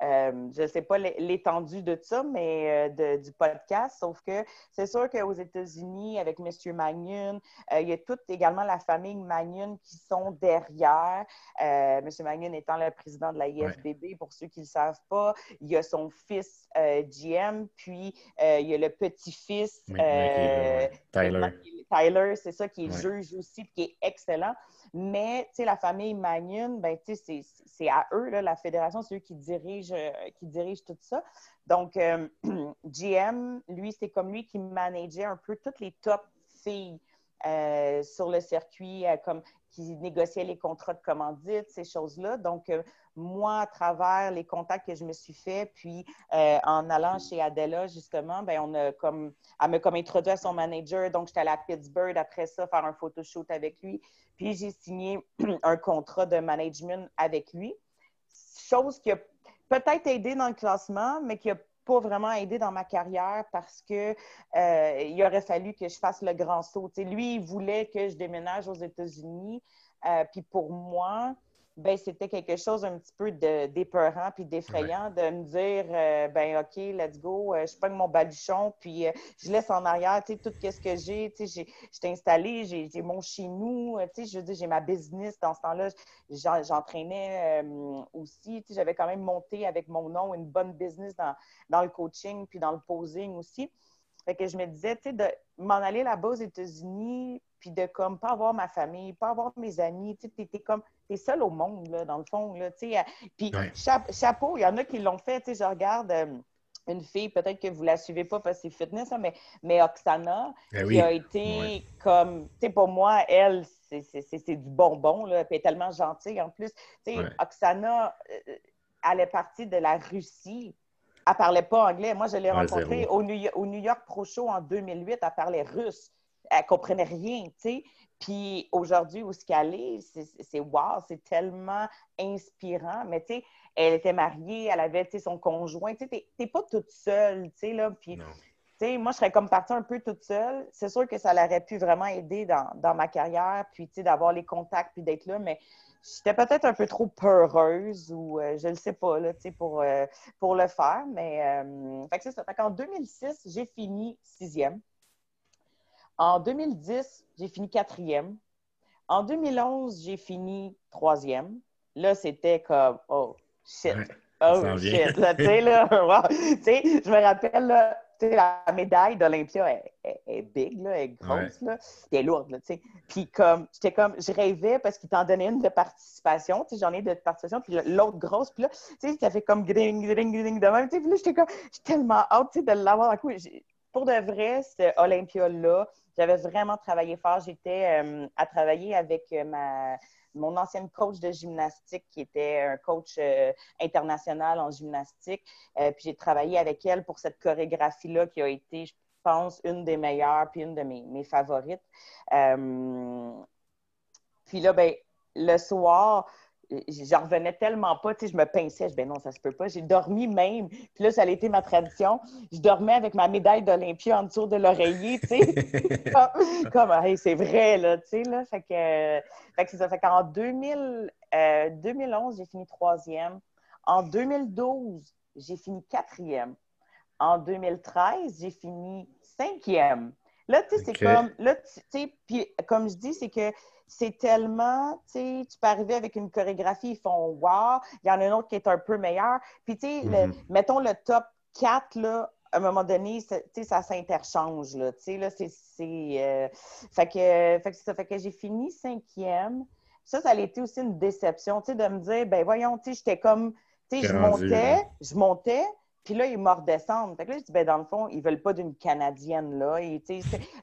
euh, je ne sais pas l'étendue de ça, mais euh, du podcast, sauf que c'est sûr qu'aux États-Unis, avec M. Magnon, euh, il y a toute également la famille Magnon qui sont derrière. M. Magnon étant le président de la IFBB, pour ceux qui ne le savent pas, il y a son fils GM, puis il y a le petit-fils Tyler. Tyler, c'est ça, qui est juge aussi, qui est excellent. Mais, la famille Magnon, ben, c'est à eux, là, la fédération, c'est eux qui dirigent, euh, qui dirigent tout ça. Donc, GM, euh, *clears throat* lui, c'est comme lui qui manageait un peu toutes les top filles euh, sur le circuit, comme qui négociait les contrats de commandite, ces choses-là. Donc, moi, à travers les contacts que je me suis fait, puis en allant chez Adela, justement, ben, on a comme, elle m'a comme introduit à son manager. Donc, j'étais allée à Pittsburgh après ça, faire un photoshoot avec lui. Puis j'ai signé *clears throat* un contrat de management avec lui. Chose qui a peut-être aidé dans le classement, mais qui n'a pas vraiment aidé dans ma carrière parce que euh, il aurait fallu que je fasse le grand saut. lui, il voulait que je déménage aux États-Unis. Euh, puis pour moi, ben, c'était quelque chose un petit peu d'épeurant puis d'effrayant de me dire euh, ben OK, let's go, euh, je prends mon baluchon puis euh, je laisse en arrière tout ce que j'ai. Tu sais, j'ai installé, j'ai mon chez nous, tu sais, je veux dire, j'ai ma business dans ce temps-là. J'entraînais aussi, tu sais, j'avais quand même monté avec mon nom une bonne business dans, dans le coaching puis dans le posing aussi. Fait que je me disais, tu sais, de m'en aller là-bas aux États-Unis, puis de comme pas avoir ma famille, pas avoir mes amis, tu sais, t'es comme, t'es seul au monde, là, dans le fond, là, sais. Puis chapeau, il y en a qui l'ont fait, je regarde... Euh, une fille, peut-être que vous la suivez pas parce que c'est fitness, mais, mais Oksana, eh qui a été comme, tu sais, pour moi, elle, c'est du bonbon, là, puis elle est tellement gentille en plus. Tu sais, Oksana, euh, elle est partie de la Russie. Elle parlait pas anglais. Moi, je l'ai rencontrée au New, au New York Pro Show en 2008. Elle parlait russe elle comprenait rien, tu sais. Puis aujourd'hui, où ce qu'elle est, c'est wow, c'est tellement inspirant. Mais tu sais, elle était mariée, elle avait son conjoint. Tu sais, t'es pas toute seule, tu sais, là. Puis, tu sais, moi, je serais comme partie un peu toute seule. C'est sûr que ça l'aurait pu vraiment aider dans, ma carrière, puis, tu sais, d'avoir les contacts, puis d'être là. Mais j'étais peut-être un peu trop peureuse ou euh, je ne sais pas, là, tu sais, pour, euh, pour le faire. Mais, euh, fait que c'est ça. Fait qu'en 2006, j'ai fini sixième. En 2010, j'ai fini quatrième. En 2011, j'ai fini troisième. Là, c'était comme, oh, shit. oh, shit. tu sais, là, *laughs* tu sais, je me rappelle, là, la médaille d'Olympia est, est, big, là, elle est grosse, là. Elle est lourde, là, tu sais. Puis comme, j'étais comme, je rêvais parce qu'il t'en donnait une de participation, tu sais, j'en ai de participation, puis l'autre grosse, puis là, tu sais, ça fait comme gring, gring, gring de même, tu sais, puis là, j'étais comme, j'ai tellement hâte, tu sais, de l'avoir à coup. Pour de vrai, ce Olympia-là, j'avais vraiment travaillé fort. J'étais euh, à travailler avec euh, ma, mon ancienne coach de gymnastique qui était un coach euh, international en gymnastique. puis j'ai travaillé avec elle pour cette chorégraphie-là qui a été, je pense, une des meilleures puis une de mes, mes favorites. puis là, ben, le soir, j'en revenais tellement pas, tu sais, je me pinçais, je ben non, ça se peut pas. J'ai dormi même, puis là, ça a été ma tradition. Je dormais avec ma médaille d'Olympia en dessous de l'oreiller, tu sais. *laughs* comme, c'est vrai, là, tu sais, là. Fait que, fait que c'est ça. Fait qu'en 2000, 2011, euh, j'ai fini troisième. En 2012, j'ai fini quatrième. En 2013, j'ai fini cinquième. Là, tu sais, c'est comme, là, tu sais, puis comme je dis, c'est que c'est tellement, tu sais, tu peux arriver avec une chorégraphie, ils font wow, il y en a une autre qui est un peu meilleure. Puis, tu sais, mm-hmm. mettons le top 4, là, à un moment donné, ça s'interchange, là, tu sais, là, c'est... Euh, fait que, fait que ça fait que j'ai fini cinquième. Ça, ça a été aussi une déception, tu sais, de me dire, ben voyons, tu sais, j'étais comme, tu sais, je montais, je montais, puis là, ils me redescendent. Fait que là, je dis, ben, dans le fond, ils veulent pas d'une Canadienne, là. Et,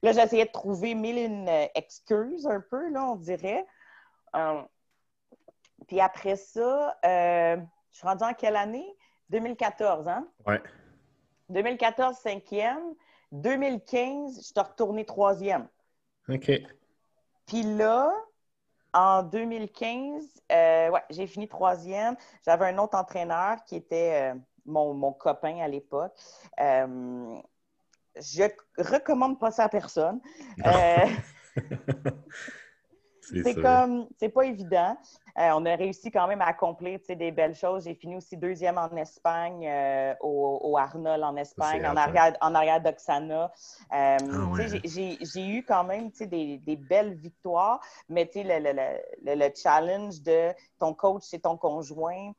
là, j'essayais de trouver mille une euh, excuses, un peu, là, on dirait. Euh, puis après ça, euh, je suis rendue en quelle année? 2014, hein? Oui. 2014, cinquième. 2015, je suis retournée troisième. OK. Puis là, en 2015, ouais, j'ai fini troisième. J'avais un autre entraîneur qui était mon, copain à l'époque. Euh, je recommande pas ça à personne. Euh, *laughs* c'est comme, c'est pas évident. Euh, on a réussi quand même à accomplir des belles choses. J'ai fini aussi deuxième en Espagne, euh, au, Arnold en Espagne, en arrière, en arrière d'Oxana. Euh, ah j'ai eu quand même des, des belles victoires, mais le, le, le, challenge de ton coach, c'est ton conjoint.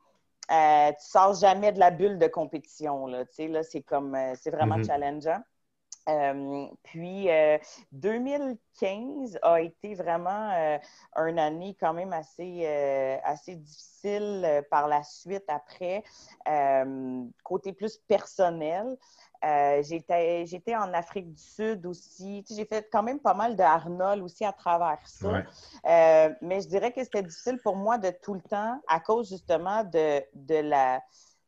Euh, tu sors jamais de la bulle de compétition. Là, là, c'est comme c'est vraiment mm-hmm. challengeant. Euh, puis 2015 euh, a été vraiment euh, une année quand même assez, assez difficile par la suite après, côté plus personnel. J'étais en Afrique du Sud aussi. j'ai fait quand même pas mal de Arnold aussi à travers ça. mais je dirais que c'était difficile pour moi de tout le temps, à cause justement de, de la,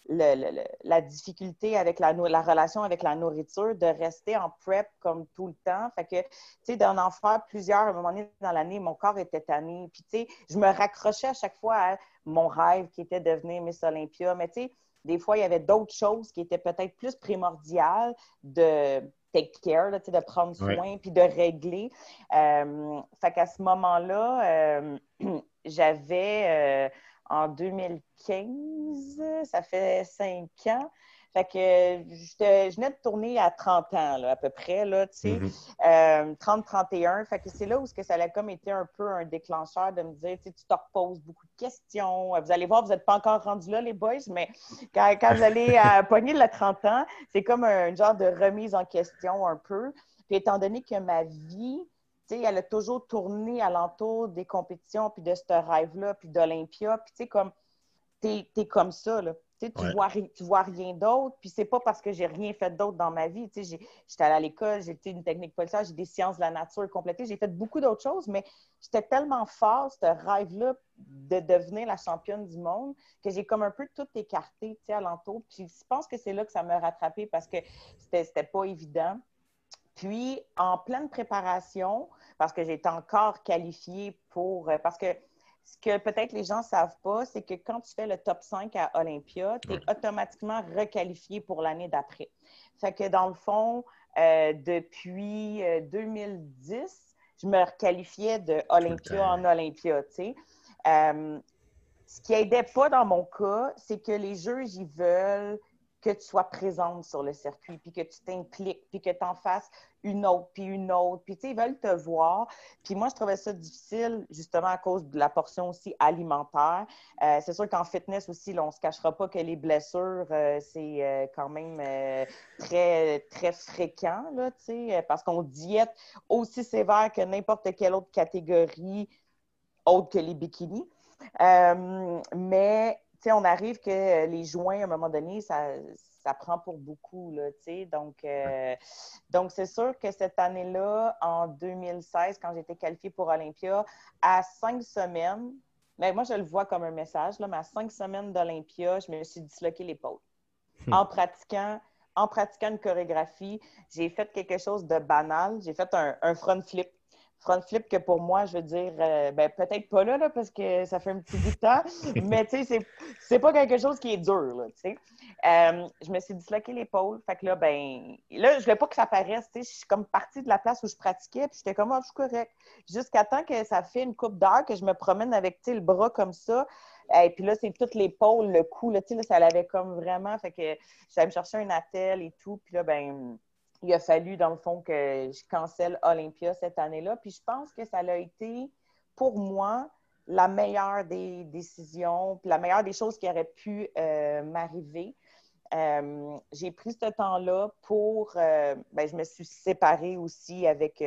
la difficulté avec la, la, relation avec la nourriture, de rester en prep comme tout le temps. Fait que, tu sais, d'en en faire plusieurs à un moment donné dans l'année, mon corps était tanné. Puis, tu sais, je me raccrochais à chaque fois à mon rêve qui était de devenir Miss Olympia. Mais, tu sais, des fois, il y avait d'autres choses qui étaient peut-être plus primordiales de take care, là, de prendre soin puis de régler. Euh, fait qu'à ce moment-là, euh, *clears throat* j'avais... Euh, en 2015. Ça fait cinq ans. Fait que je, venais de tourner à 30 ans, à peu près, là, tu sais, 30-31. Mm-hmm. Euh, fait que c'est là où que ça a comme été un peu un déclencheur de me dire, tu te reposes beaucoup de questions. Vous allez voir, vous n'êtes pas encore rendus là, les boys, mais quand, vous allez à *laughs* pogner le 30 ans, c'est comme un genre de remise en question un peu. Puis étant donné que ma vie, elle a toujours tourné alentour des compétitions, puis de ce rêve-là, puis d'Olympia. Puis, tu sais, comme, t'es es comme ça, là. Tu vois, tu vois rien d'autre, puis c'est pas parce que j'ai rien fait d'autre dans ma vie. J'étais allée à l'école, j'ai été une technique policière, j'ai des sciences de la nature complétées, j'ai fait beaucoup d'autres choses, mais j'étais tellement fort, ce rêve-là, de devenir la championne du monde, que j'ai comme un peu tout écarté alentour. Puis je pense que c'est là que ça m'a rattrapé parce que c'était pas évident. Puis, en pleine préparation, parce que j'ai encore qualifiée pour. Euh, parce que ce que peut-être les gens ne savent pas, c'est que quand tu fais le top 5 à Olympia, tu es automatiquement requalifié pour l'année d'après. Fait que dans le fond, euh, depuis 2010, euh, je me requalifiais de Olympia en Olympia, tu sais. ce qui aidait pas dans mon cas, c'est que les jeux, ils veulent que tu sois présente sur le circuit, puis que tu t'impliques, puis que tu en fasses une autre, puis une autre. Puis, tu sais, ils veulent te voir. Puis moi, je trouvais ça difficile, justement, à cause de la portion aussi alimentaire. Euh, c'est sûr qu'en fitness aussi, là, on ne se cachera pas que les blessures, euh, c'est euh, quand même très, très fréquent, là, tu sais, parce qu'on diète aussi sévère que n'importe quelle autre catégorie autre que les bikinis. mais on arrive que les joints, à un moment donné, ça, ça prend pour beaucoup, là, Donc, euh, donc c'est sûr que cette année-là, en 2016, quand j'étais qualifiée pour Olympia, à cinq semaines, mais moi, je le vois comme un message, là, mais à cinq semaines d'Olympia, je me suis disloqué l'épaule. Hmm. En pratiquant en pratiquant une chorégraphie, j'ai fait quelque chose de banal. J'ai fait un front flip front flip que pour moi, je veux dire, euh, ben, peut-être pas là, là, parce que ça fait un petit bout de temps, *laughs* mais tu sais, c'est pas quelque chose qui est dur, là, tu sais. Euh, je me suis disloqué l'épaule, fait que là, ben, là, je voulais pas que ça paraisse, tu sais, je suis comme partie de la place où je pratiquais, puis j'étais comme, oh, je suis correct. Jusqu'à temps que ça fait une coupe d'heure que je me promène avec, tu sais, le bras comme ça, et puis là, c'est toute l'épaule, le cou, là, tu sais, ça l'avait comme vraiment, fait que j'allais me chercher un attel et tout, puis là, ben il a fallu, dans le fond, que je cancelle Olympia cette année-là. Puis je pense que ça a été, pour moi, la meilleure des décisions, puis la meilleure des choses qui auraient pu euh, m'arriver. Euh, j'ai pris ce temps-là pour. Euh, ben, je me suis séparée aussi avec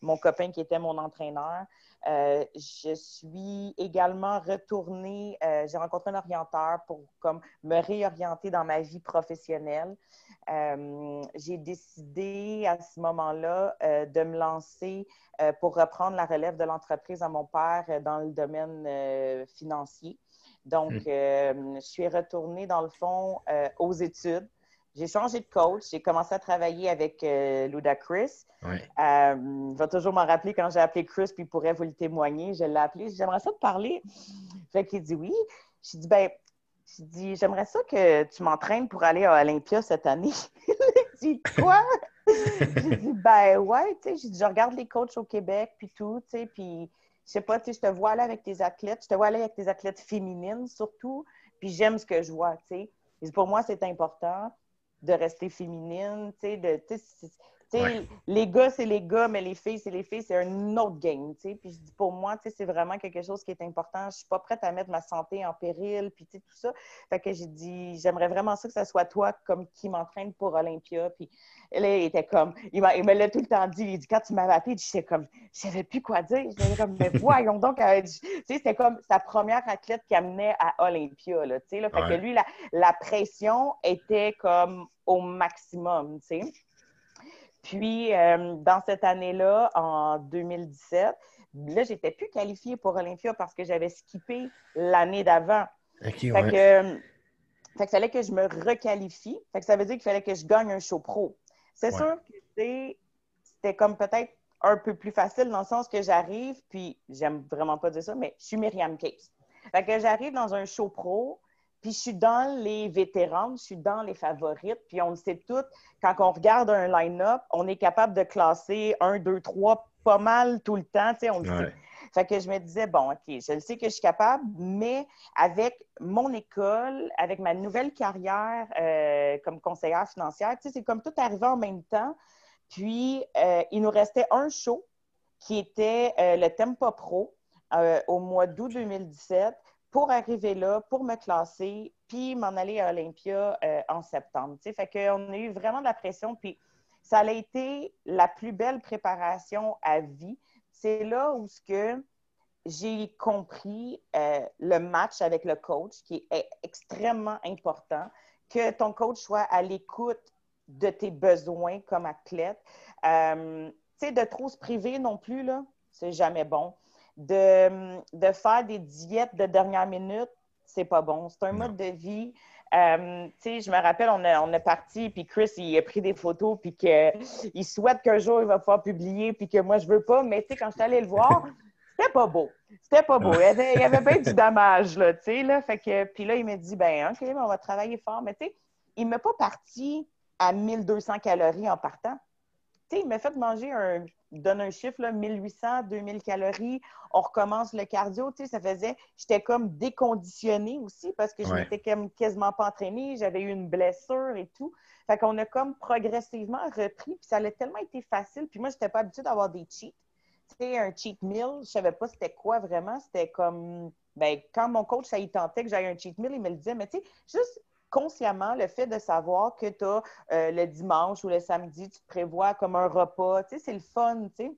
mon copain qui était mon entraîneur. je suis également retournée, j'ai rencontré un orienteur pour comme, me réorienter dans ma vie professionnelle. Euh, j'ai décidé à ce moment-là euh, de me lancer euh, pour reprendre la relève de l'entreprise à mon père dans le domaine financier. Donc, hmm. je suis retournée, dans le fond, aux études. J'ai changé de coach. J'ai commencé à travailler avec Luda Chris. il va toujours m'en rappeler quand j'ai appelé Chris, puis il pourrait vous le témoigner. Je l'ai appelé. J'aimerais ça te parler. Fait qu'il dit oui. J'ai dit, ben, j'ai dit, j'aimerais ça que tu m'entraînes pour aller à Olympia cette année. *laughs* il dit, quoi? j'ai dit, ben ouais, tu sais, je regarde les coachs au Québec, puis tout, tu sais, puis je sais pas, tu sais, je te vois aller avec tes athlètes, je te vois aller avec tes athlètes féminines surtout, puis j'aime ce que je vois, tu sais. Pour moi, c'est important de rester féminine, tu sais, de, les gars, c'est les gars, mais les filles, c'est les filles, c'est un autre game. Puis je dis pour moi, c'est vraiment quelque chose qui est important. Je suis pas prête à mettre ma santé en péril, puis tout ça. Fait que j'ai dit, j'aimerais vraiment ça que ce soit toi comme qui m'entraîne pour Olympia. Puis là, il était comme, il, me l'a tout le temps dit. Il dit, quand tu m'avais appelé, j'étais comme, je savais plus quoi dire. J'étais comme, mais *laughs* voyons donc. C'était comme sa première athlète qui amenait à Olympia. Là, là. Fait que lui, la, la pression était comme au maximum. sais. Puis, euh, dans cette année-là, en 2017, là, j'étais plus qualifiée pour Olympia parce que j'avais skippé l'année d'avant. fait, que, euh, fait que fallait que je me requalifie. Fait que ça veut dire qu'il fallait que je gagne un show pro. C'est sûr que c'était comme peut-être un peu plus facile dans le sens que j'arrive, puis j'aime vraiment pas dire ça, mais je suis Myriam Case. Fait que j'arrive dans un show pro, puis je suis dans les vétérans, je suis dans les favorites. Puis on le sait toutes, quand on regarde un line-up, on est capable de classer un, deux, trois pas mal tout le temps. On le Fait que je me disais, bon, OK, je le sais que je suis capable, mais avec mon école, avec ma nouvelle carrière euh, comme conseillère financière, c'est comme tout arrivé en même temps. Puis, euh, il nous restait un show qui était euh, le Tempo Pro au mois d'août 2017 pour arriver là, pour me classer, puis m'en aller à Olympia euh, en septembre. Fait qu'on a eu vraiment de la pression, puis ça a été la plus belle préparation à vie. C'est là où ce que j'ai compris euh, le match avec le coach, qui est extrêmement important, que ton coach soit à l'écoute de tes besoins comme athlète. Euh, tu sais, de trop se priver non plus, là, c'est jamais bon de, de faire des diètes de dernière minute, c'est pas bon. C'est un mode de vie. Euh, je me rappelle, on a, on a parti, puis Chris, il a pris des photos, puis qu'il souhaite qu'un jour, il va pouvoir publier, puis que moi, je veux pas. Mais quand je suis allée le voir, *laughs* c'était pas beau. C'était pas beau. Il y avait, il y avait bien du *laughs* dommage, là, tu sais, là. Fait que, puis là, il m'a dit, ben, OK, on va travailler fort. Mais tu sais, il m'a pas parti à 1200 calories en partant. Tu sais, il m'a fait manger un donne un chiffre, là, 1800, 2000 calories, on recommence le cardio, tu sais, ça faisait, j'étais comme déconditionnée aussi parce que je n'étais quasiment pas entraînée, j'avais eu une blessure et tout. Fait qu'on a comme progressivement repris, puis ça a tellement été facile, puis moi, je n'étais pas habituée d'avoir des cheats. Tu sais, un cheat meal, je savais pas c'était quoi vraiment, c'était comme, ben, quand mon coach, ça y tentait que j'aille un cheat meal, il me le disait, mais tu sais, juste consciemment le fait de savoir que tu as euh, le dimanche ou le samedi, tu prévois comme un repas. Tu sais, c'est le fun, tu sais.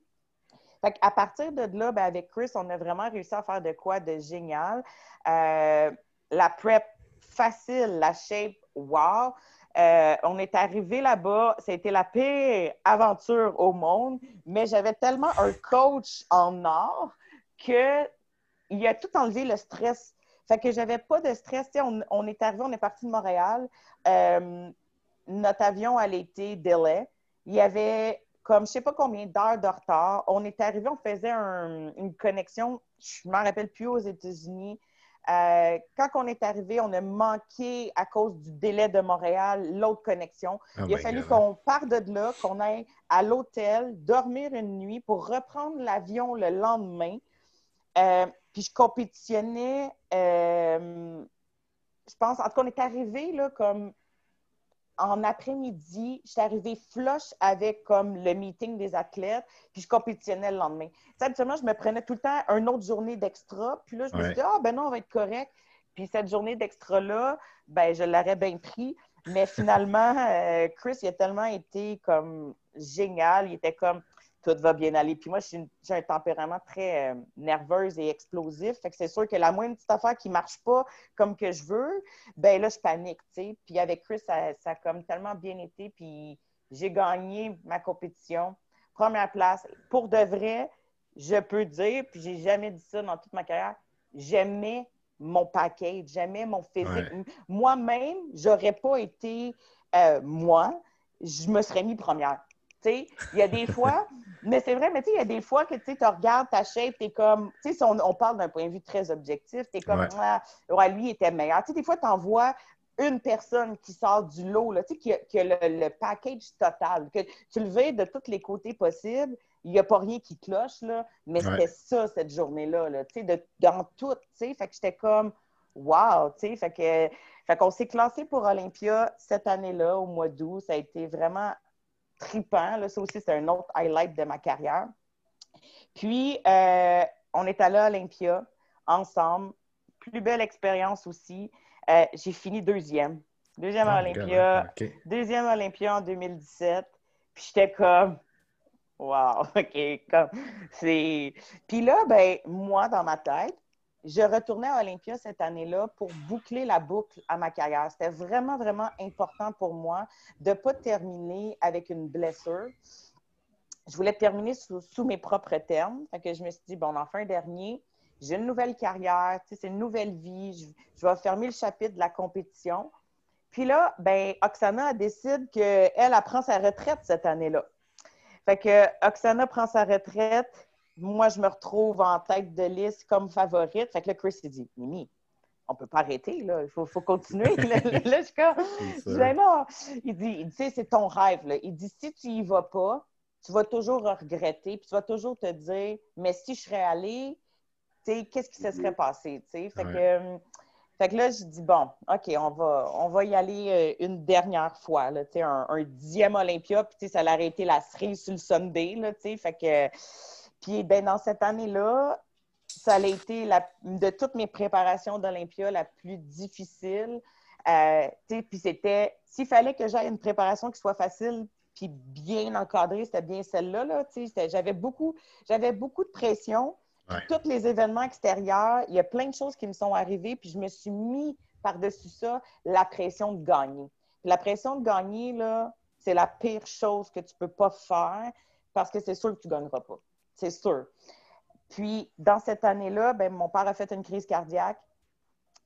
Fait à partir de là, ben, avec Chris, on a vraiment réussi à faire de quoi de génial. Euh, la prep facile, la shape, wow. Euh, on est arrivé là-bas, été la pire aventure au monde, mais j'avais tellement un coach en or que il a tout enlevé le stress fait que j'avais pas de stress. On, on, est arrivé, on est parti de Montréal. Euh, notre avion allait été délai. Il y avait comme je sais pas combien d'heures de retard. On est arrivé, on faisait une connexion, je m'en rappelle plus, aux États-Unis. Euh, quand on est arrivé, on a manqué à cause du délai de Montréal l'autre connexion. Oh Il a fallu qu'on parte de là, qu'on aille à l'hôtel, dormir une nuit pour reprendre l'avion le lendemain. Euh, puis je compétitionnais, euh, je pense, en tout cas, on est arrivé là, comme en après-midi, j'étais arrivée flush avec comme le meeting des athlètes, puis je compétitionnais le lendemain. Tu habituellement, je me prenais tout le temps une autre journée d'extra, puis là, je me suis dit, ah, ben non, on va être correct. Puis cette journée d'extra-là, ben, je l'aurais bien pris. Mais finalement, euh, Chris, il a tellement été comme génial. Il était comme, tout va bien aller. Puis moi, j'ai un tempérament très euh, nerveuse et explosif. Fait que c'est sûr que la moindre petite affaire qui ne marche pas comme que je veux, ben là, je panique, tu sais. Puis avec Chris, ça, ça, a comme tellement bien été. Puis j'ai gagné ma compétition. Première place. Pour de vrai, je peux dire, puis j'ai jamais dit ça dans toute ma carrière, j'aimais mon package, j'aimais mon physique. Moi-même, j'aurais pas été euh, moi, je me serais mis première. Il y a des *laughs* fois, mais c'est vrai, mais il y a des fois que tu regardes ta shape, tu es comme, tu sais, on, on, parle d'un point de vue très objectif, tu es comme, ah, lui, il était meilleur. Tu sais, des fois, tu en vois une personne qui sort du lot, là, qui a, qui a le, package total, que tu le veux de tous les côtés possibles, il n'y a pas rien qui cloche, là, mais c'était ça cette journée-là, là, de, dans tout. Fait que j'étais comme Wow! Fait que fait qu'on s'est classé pour Olympia cette année-là, au mois d'août. Ça a été vraiment tripant. Là. Ça aussi, c'est un autre highlight de ma carrière. Puis, euh, on est allé à Olympia ensemble. Plus belle expérience aussi. Euh, j'ai fini deuxième. Deuxième à ah, Olympia. Deuxième Olympia en 2017. Puis j'étais comme, wow, *laughs* OK, comme, c'est... Puis là, ben, moi, dans ma tête, je retournais à Olympia cette année-là pour boucler la boucle à ma carrière. C'était vraiment, vraiment important pour moi de ne pas terminer avec une blessure. Je voulais terminer sous, mes propres termes. Fait que je me suis dit, bon, enfin, dernier, j'ai une nouvelle carrière, c'est une nouvelle vie, je, vais fermer le chapitre de la compétition. Puis là, ben, Oksana décide qu'elle, elle prend sa retraite cette année-là. Fait que Oksana prend sa retraite. Moi, je me retrouve en tête de liste comme favorite. Fait que là, Chris, il dit, Mimi, on peut pas arrêter, là. Il faut, continuer. *laughs* là, je suis comme, je non. Il dit, tu sais, c'est ton rêve, là. Il dit, si tu y vas pas, tu vas toujours regretter, puis tu vas toujours te dire, mais si je serais allée, qu'est-ce qui se serait passé, Fait que, euh, fait que là, je dis, bon, OK, on va, on va y aller euh, une dernière fois, là, un, un dixième Olympia, puis ça a été la cerise sur le Sunday, là, fait que... Puis ben, dans cette année-là, ça a été la, de toutes mes préparations d'Olympia la plus difficile. Euh, puis c'était, s'il fallait que j'aille une préparation qui soit facile puis bien encadrée, c'était bien celle-là. Là, j'avais beaucoup, j'avais beaucoup de pression. Tous les événements extérieurs, il y a plein de choses qui me sont arrivées, puis je me suis mis par-dessus ça la pression de gagner. la pression de gagner, là, c'est la pire chose que tu peux pas faire parce que c'est sûr que tu gagneras pas. C'est sûr. Puis, dans cette année-là, ben, mon père a fait une crise cardiaque.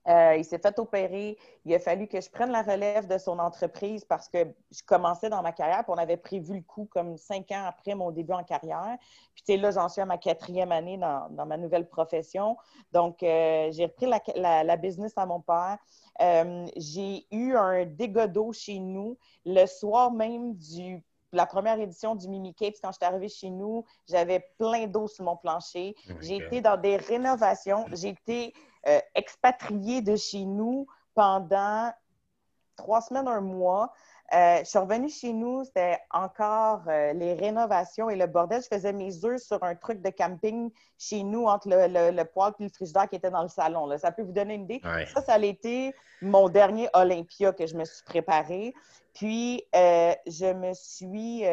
Euh, il s'est fait opérer. Il a fallu que je prenne la relève de son entreprise parce que je commençais dans ma carrière. Puis on avait prévu le coup comme cinq ans après mon début en carrière. Puis là, j'en suis à ma quatrième année dans, ma nouvelle profession. Donc, euh, j'ai repris la, business à mon père. Euh, j'ai eu un dégât d'eau chez nous le soir même du la première édition du Mimi Capes, quand je suis arrivée chez nous, j'avais plein d'eau sur mon plancher. J'ai été dans des rénovations. J'ai été euh, expatriée de chez nous pendant trois semaines, un mois. Euh, je suis revenue chez nous, c'était encore euh, les rénovations et le bordel. Je faisais mes œufs sur un truc de camping chez nous entre le, le, poêle et le frigidaire qui était dans le salon. Là. Ça peut vous donner une idée. Ça, ça a été mon dernier Olympia que je me suis préparé. Puis, je me suis,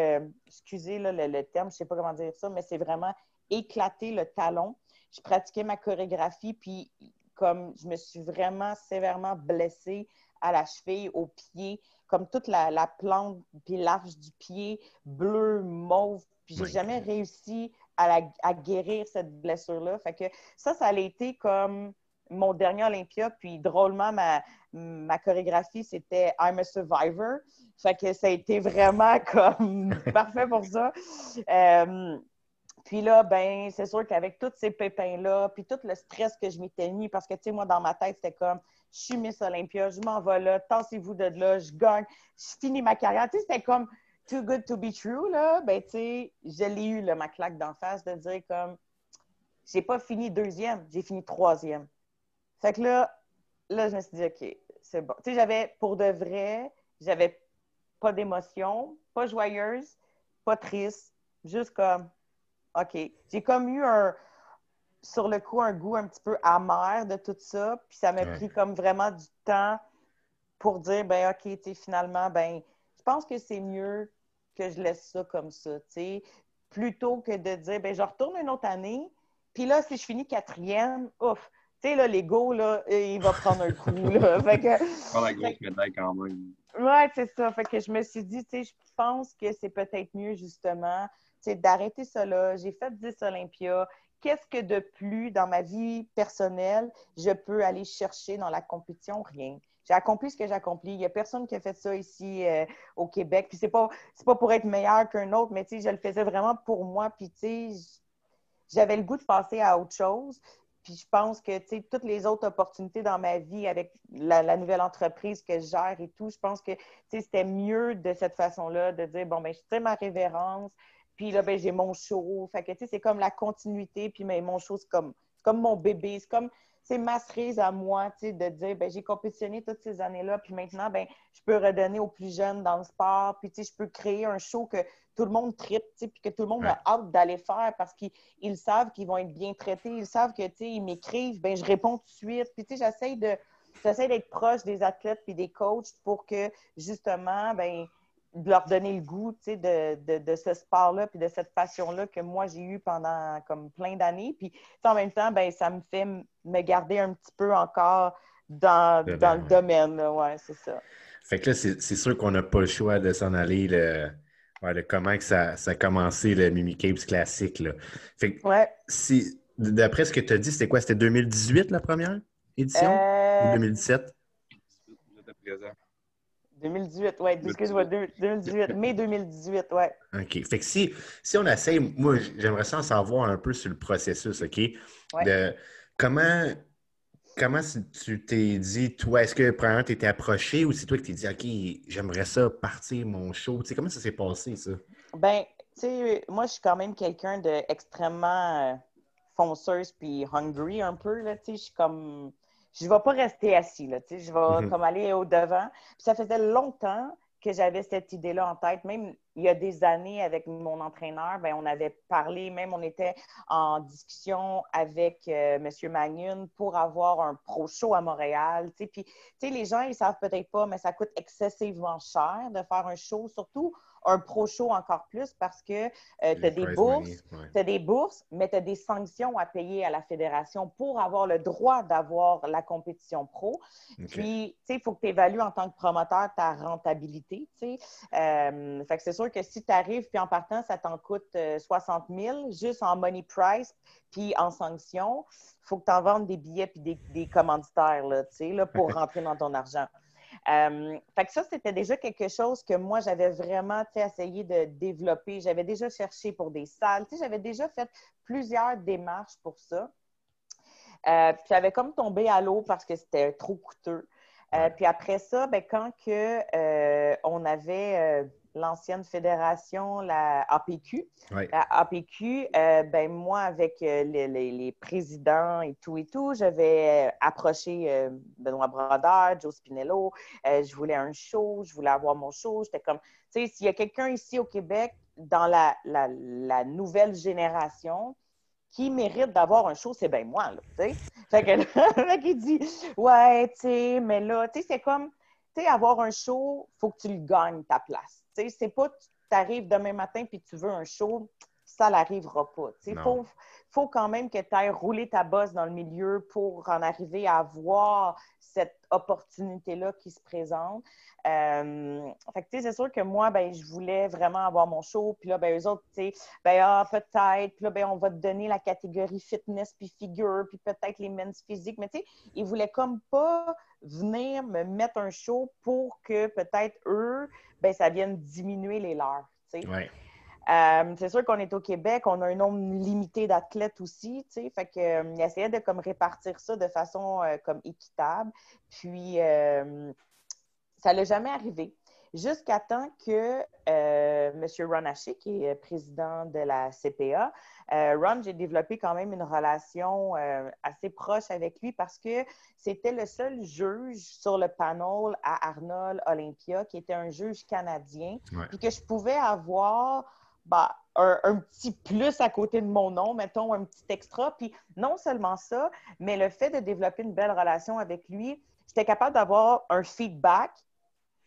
excusez le, le, terme, je ne sais pas comment dire ça, mais c'est vraiment éclaté le talon. Je pratiquais ma chorégraphie, puis comme je me suis vraiment sévèrement blessée à la cheville, au pied, comme toute la, plante puis l'arche du pied, bleu, mauve. Puis j'ai jamais réussi à, guérir cette blessure-là. Fait que ça, ça a été comme mon dernier Olympia. Puis drôlement, ma, ma chorégraphie, c'était I'm a Survivor. Fait que ça a été vraiment *laughs* comme parfait pour ça. Euh, puis là, ben, c'est sûr qu'avec tous ces pépins-là, puis tout le stress que je m'étais mis, parce que, tu sais, moi, dans ma tête, c'était comme, je suis Miss Olympia, je m'en vais là, tassez-vous de là, je gagne, je finis ma carrière. Tu sais, c'était comme too good to be true, là. Ben, tu sais, je l'ai eu, là, ma claque d'en face, de dire comme, j'ai pas fini deuxième, j'ai fini troisième. Fait que là, là, je me suis dit, OK, c'est bon. Tu sais, j'avais, pour de vrai, j'avais pas d'émotion, pas joyeuse, pas triste, juste comme, OK. J'ai comme eu un, sur le coup, un goût un petit peu amer de tout ça. Puis ça m'a pris comme vraiment du temps pour dire, ben OK, tu finalement, ben, je pense que c'est mieux que je laisse ça comme ça, tu sais, plutôt que de dire, ben, je retourne une autre année. Puis là, si je finis quatrième, ouf, tu sais, là, l'ego, là, il va prendre un coup, là. *laughs* Fait que... la grosse médaille quand même. Ouais, c'est ça. Fait que je me suis dit, tu sais, je pense que c'est peut-être mieux, justement, d'arrêter cela. J'ai fait 10 Olympia. Qu'est-ce que de plus dans ma vie personnelle je peux aller chercher dans la compétition? Rien. J'ai accompli ce que j'ai accompli. Il n'y a personne qui a fait ça ici euh, au Québec. Puis c'est pas, pas pour être meilleur qu'un autre, mais je le faisais vraiment pour moi. Puis j'avais le goût de passer à autre chose. Puis je pense que, toutes les autres opportunités dans ma vie avec la, nouvelle entreprise que je gère et tout, je pense que, c'était mieux de cette façon-là, de dire, bon, ben je sais ma révérence, puis là, ben j'ai mon show. Fait que, tu sais, c'est comme la continuité, puis mon show, c'est comme, comme mon bébé, c'est comme c'est ma cerise à moi, tu sais, de dire, ben, j'ai compétitionné toutes ces années-là, puis maintenant, ben, je peux redonner aux plus jeunes dans le sport, puis, tu sais, je peux créer un show que tout le monde tripe, tu sais, puis que tout le monde a hâte d'aller faire parce qu'ils savent qu'ils vont être bien traités, ils savent que, tu sais, ils m'écrivent, ben, je réponds tout de suite, puis, tu sais, j'essaie de, j'essaie d'être proche des athlètes puis des coachs pour que, justement, ben, de leur donner le goût de, de, ce sport-là puis de cette passion-là que moi j'ai eu pendant comme plein d'années. Puis en même temps, ben, ça me fait me garder un petit peu encore dans, le domaine. Ouais, c'est ça. Fait que là, c'est sûr qu'on n'a pas le choix de s'en aller le, comment que ça, ça, a commencé le Mimi Capes classique. Là. Fait que, si, d'après ce que tu as dit, c'était quoi? C'était 2018 la première édition? Ou 2017? Euh, 2018, oui. Excuse-moi, 2018, mai 2018, oui. OK. Fait que si, si on essaie, moi, j'aimerais ça en savoir un peu sur le processus, OK? De comment, comment tu t'es dit, toi, est-ce que, premièrement, tu étais approché ou c'est toi qui t'es dit, OK, j'aimerais ça partir mon show? Tu sais, comment ça s'est passé, ça? Ben, tu sais, moi, je suis quand même quelqu'un d'extrêmement euh, fonceuse puis hungry un peu, là. Tu sais, je suis comme je ne vais pas rester assis, là, je vais mhm. comme aller au-devant. ça faisait longtemps que j'avais cette idée-là en tête. Même il y a des années avec mon entraîneur, ben, on avait parlé, même on était en discussion avec euh, M. Magnun pour avoir un pro show à Montréal. Puis, les gens, ils ne savent peut-être pas, mais ça coûte excessivement cher de faire un show, surtout un pro show encore plus parce que euh, tu as des bourses, as des bourses, mais tu as des sanctions à payer à la fédération pour avoir le droit d'avoir la compétition pro. Puis, tu sais, il faut que tu évalues en tant que promoteur ta rentabilité, tu sais. Euh, fait que c'est sûr que si tu arrives, puis en partant, ça t'en coûte 60 euh, 000 juste en money price, puis en sanctions, il faut que tu en vendes des billets puis des, des commanditaires, là, tu sais, là, pour *laughs* rentrer dans ton argent. Euh, fait que ça, c'était déjà quelque chose que moi, j'avais vraiment essayé de développer. J'avais déjà cherché pour des salles. J'avais déjà fait plusieurs démarches pour ça. Euh, puis j'avais comme tombé à l'eau parce que c'était trop coûteux. Euh, puis après ça, ben, quand que, on avait l'ancienne fédération, la APQ. La APQ, euh, ben moi, avec euh, les, présidents et tout et tout, j'avais euh, approché Benoît Brodeur, Joe Spinello. je voulais un show, je voulais avoir mon show. J'étais comme, tu sais, s'il y a quelqu'un ici au Québec, dans la, la, nouvelle génération, qui mérite d'avoir un show, c'est bien moi, là, tu sais. Fait que là, *laughs* il dit, ouais, tu sais, mais là, tu sais, c'est comme, tu sais, avoir un show, il faut que tu le gagnes, ta place c'est pas tu arrives demain matin puis tu veux un show, ça n'arrivera pas. Il faut, faut, quand même que tu ailles rouler ta bosse dans le milieu pour en arriver à voir cette opportunité-là qui se présente. Euh, c'est sûr que moi, ben, je voulais vraiment avoir mon show. Puis là, ben, eux autres, tu sais, ben, ah, peut-être. Puis là, ben, on va te donner la catégorie fitness puis figure, puis peut-être les men's physiques. Mais tu sais, ils voulaient comme pas venir me mettre un show pour que peut-être eux, ben, ça vienne diminuer les leurs. Euh, c'est sûr qu'on est au Québec, on a un nombre limité d'athlètes aussi, tu sais, fait que euh, essayaient de comme répartir ça de façon euh, comme équitable. Puis ça l'a jamais arrivé. Jusqu'à temps que M. Ron Haché, qui est président de la CPA, Ron, j'ai développé quand même une relation assez proche avec lui parce que c'était le seul juge sur le panel à Arnold Olympia qui était un juge canadien, puis que je pouvais avoir bah, un, petit plus à côté de mon nom, mettons un petit extra. Puis non seulement ça, mais le fait de développer une belle relation avec lui, j'étais capable d'avoir un feedback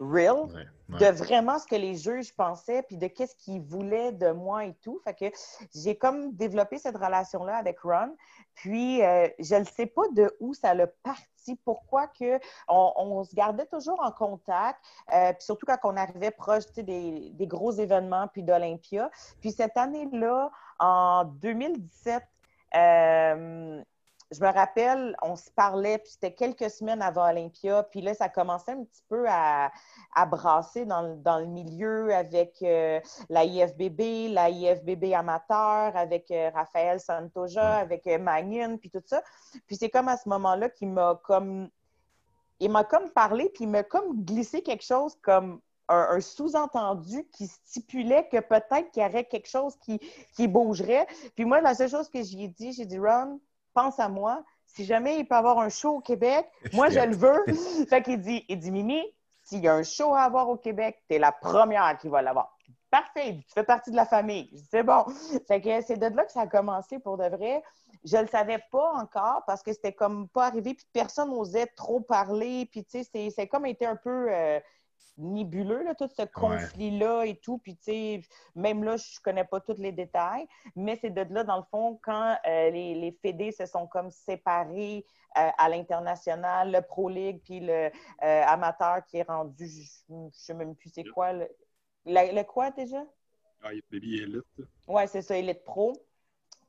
real de vraiment ce que les juges pensaient, puis de qu'est-ce qu'ils voulaient de moi et tout. Fait que j'ai comme développé cette relation-là avec Ron. Puis, euh, je ne sais pas de où ça l'a parti, pourquoi que on, se gardait toujours en contact, euh, puis surtout quand on arrivait proche des, des gros événements, puis d'Olympia. Puis cette année-là, en 2017, euh, je me rappelle, on se parlait, puis c'était quelques semaines avant Olympia, puis là, ça commençait un petit peu à, brasser dans, le milieu avec euh, la IFBB, la IFBB amateur, avec euh, Raphaël Santoja, avec euh, puis tout ça. Puis c'est comme à ce moment-là qu'il m'a comme... Il m'a comme parlé, puis il m'a comme glissé quelque chose comme un, sous-entendu qui stipulait que peut-être qu'il y aurait quelque chose qui, qui bougerait. Puis moi, la seule chose que j'ai dit, j'ai dit, Ron, pense à moi. Si jamais il peut avoir un show au Québec, *laughs* moi, je le veux. *laughs* fait qu'il dit, il dit, Mimi, s'il y a un show à avoir au Québec, tu es la première qui va l'avoir. Parfait, tu fais partie de la famille. C'est bon. Fait que c'est de là que ça a commencé pour de vrai. Je ne le savais pas encore parce que c'était comme pas arrivé, puis personne n'osait trop parler. Puis, tu sais, c'est comme été un peu. Euh, nébuleux, là, tout ce conflit-là et tout. Puis, tu sais, même là, je connais pas tous les détails, mais c'est de là, dans le fond, quand euh, les, les fédés se sont comme séparés euh, à l'international, le Pro League, puis le euh, amateur qui est rendu, je ne sais même plus c'est quoi. Le, le, quoi déjà? Ah, Baby Elite. Oui, c'est ça, Elite Pro.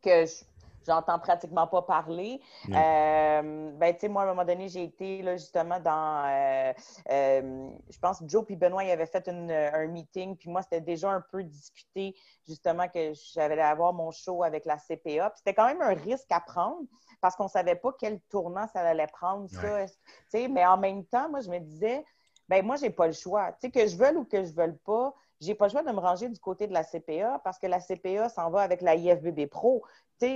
Que je, j'entends pratiquement pas parler. Euh, ben, tu sais, moi, à un moment donné, j'ai été là, justement dans. Euh, euh, je pense que Joe et Benoît, ils avaient fait un meeting, puis moi, c'était déjà un peu discuté, justement, que j'allais avoir mon show avec la CPA. Puis c'était quand même un risque à prendre parce qu'on savait pas quel tournant ça allait prendre, ça. sais, Mais en même temps, moi, je me disais, ben moi, j'ai pas le choix. Tu sais, que je veuille ou que je veuille pas, j'ai pas le choix de me ranger du côté de la CPA parce que la CPA s'en va avec la IFBB Pro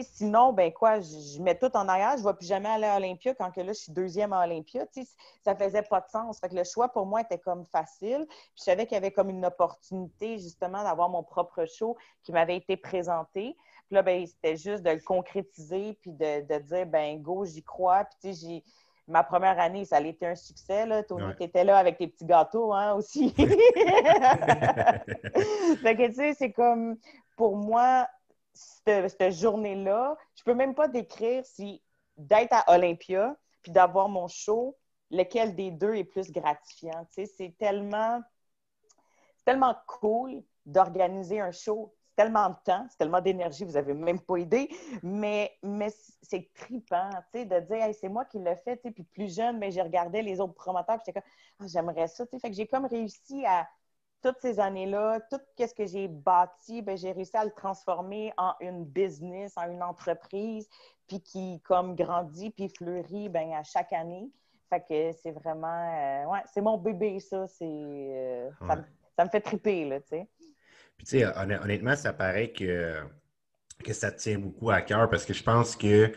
sinon, ben quoi, je, mets tout en arrière, je ne vais plus jamais aller à Olympia quand que là, je suis deuxième à Olympia. Ça ne faisait pas de sens. Fait que le choix pour moi était comme facile. je savais qu'il y avait comme une opportunité justement d'avoir mon propre show qui m'avait été présenté. Puis là, ben, c'était juste de le concrétiser puis de, dire, ben go, j'y crois. Puis ma première année, ça a été un succès. Là. Tony, tu étais là avec tes petits gâteaux hein, aussi. *laughs* fait que, tu sais, c'est comme, pour moi, cette, journée-là, je peux même pas décrire si d'être à Olympia puis d'avoir mon show, lequel des deux est plus gratifiant. c'est tellement, tellement cool d'organiser un show. Tellement de temps, c'est tellement d'énergie, vous n'avez même pas idée, mais, mais c'est trippant, de dire c'est moi qui l'ai fait, puis plus jeune, mais j'ai regardé les autres promoteurs, j'étais comme ah, j'aimerais ça, fait que j'ai comme réussi à, toutes ces années-là, tout ce que j'ai bâti, ben, j'ai réussi à le transformer en une business, en une entreprise, puis qui, comme, grandit, puis fleurit ben, à chaque année. Fait que c'est vraiment... Euh, ouais, c'est mon bébé, ça. C'est, euh, ça, me fait triper, là, tu sais. Puis, tu sais, honnêtement, ça paraît que, que ça te tient beaucoup à cœur parce que je pense que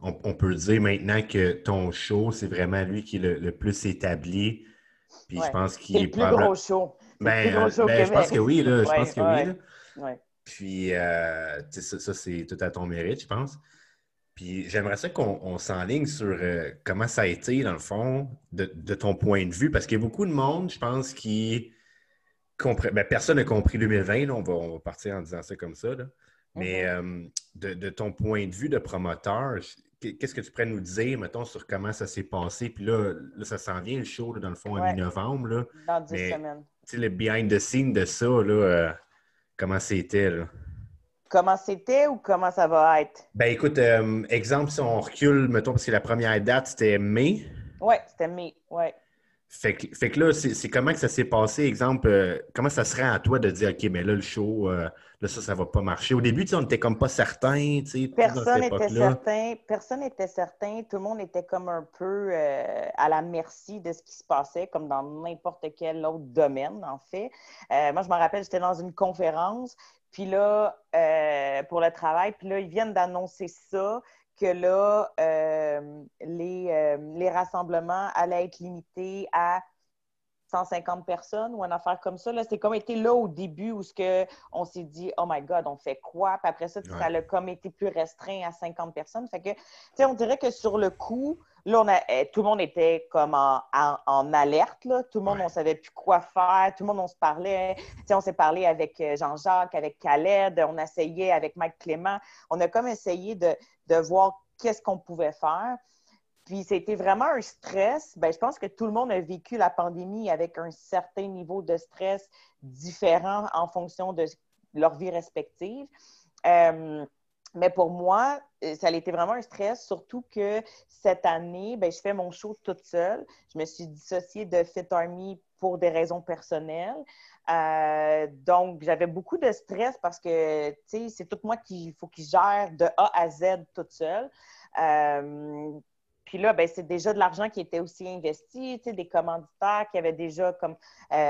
on, peut dire maintenant que ton show, c'est vraiment lui qui est le, plus établi. Puis je pense qu'il est, le plus gros show. Ben, euh, ben je pense que oui, là. Je pense que oui. Puis, euh, ça, c'est tout à ton mérite, je pense. Puis, j'aimerais ça qu'on s'enligne sur euh, comment ça a été, dans le fond, de, ton point de vue, parce qu'il y a beaucoup de monde, je pense, qui. Ben, personne n'a compris 2020, on, va, partir en disant ça comme ça. Mais mm-hmm. de, ton point de vue de promoteur, qu'est-ce que tu pourrais nous dire, mettons, sur comment ça s'est passé? Puis là, ça s'en vient le show, dans le fond, en mi-novembre. Dans 10 semaines le behind the scene de ça, là, euh, comment c'était? Comment c'était ou comment ça va être? Ben écoute, euh, exemple, si on recule, mettons, parce que la première date, c'était mai. Oui, c'était mai, oui. Fait que, là, c'est comment que ça s'est passé? Exemple, euh, comment ça serait à toi de dire, OK, mais là, le show, euh, là, ça, ça va pas marcher. Au début, on n'était comme pas certain. Personne n'était certain. Personne n'était certain. Tout le monde était comme un peu euh, à la merci de ce qui se passait, comme dans n'importe quel autre domaine, en fait. moi, je me rappelle, j'étais dans une conférence, puis là, pour le travail, puis là, ils viennent d'annoncer ça que là, euh, les, euh, les, rassemblements allaient être limités à 150 personnes ou une affaire comme ça. C'est comme été là au début où ce que on s'est dit Oh my God, on fait quoi? Puis après ça, ça a comme été plus restreint à 50 personnes. Fait que, on dirait que sur le coup, là, on a, eh, tout le monde était comme en, en, alerte. Là. Tout le monde, on savait plus quoi faire. Tout le monde, on se parlait. on s'est parlé avec euh, Jean-Jacques, avec Khaled. On essayait avec Mike Clément. On a comme essayé de, de voir qu'est-ce qu'on pouvait faire. Puis c'était vraiment un stress. Ben, je pense que tout le monde a vécu la pandémie avec un certain niveau de stress différent en fonction de leur vie respective. Euh, Mais pour moi, euh, ça a été vraiment un stress, surtout que cette année, ben, je fais mon show toute seule. Je me suis dissociée de Fit Army pour des raisons personnelles. Euh, donc, j'avais beaucoup de stress parce que, tu sais, c'est tout moi qui faut qu'il gère de A à Z toute seule. Euh, puis là, ben, c'est déjà de l'argent qui était aussi investi, des commanditaires qui avaient déjà comme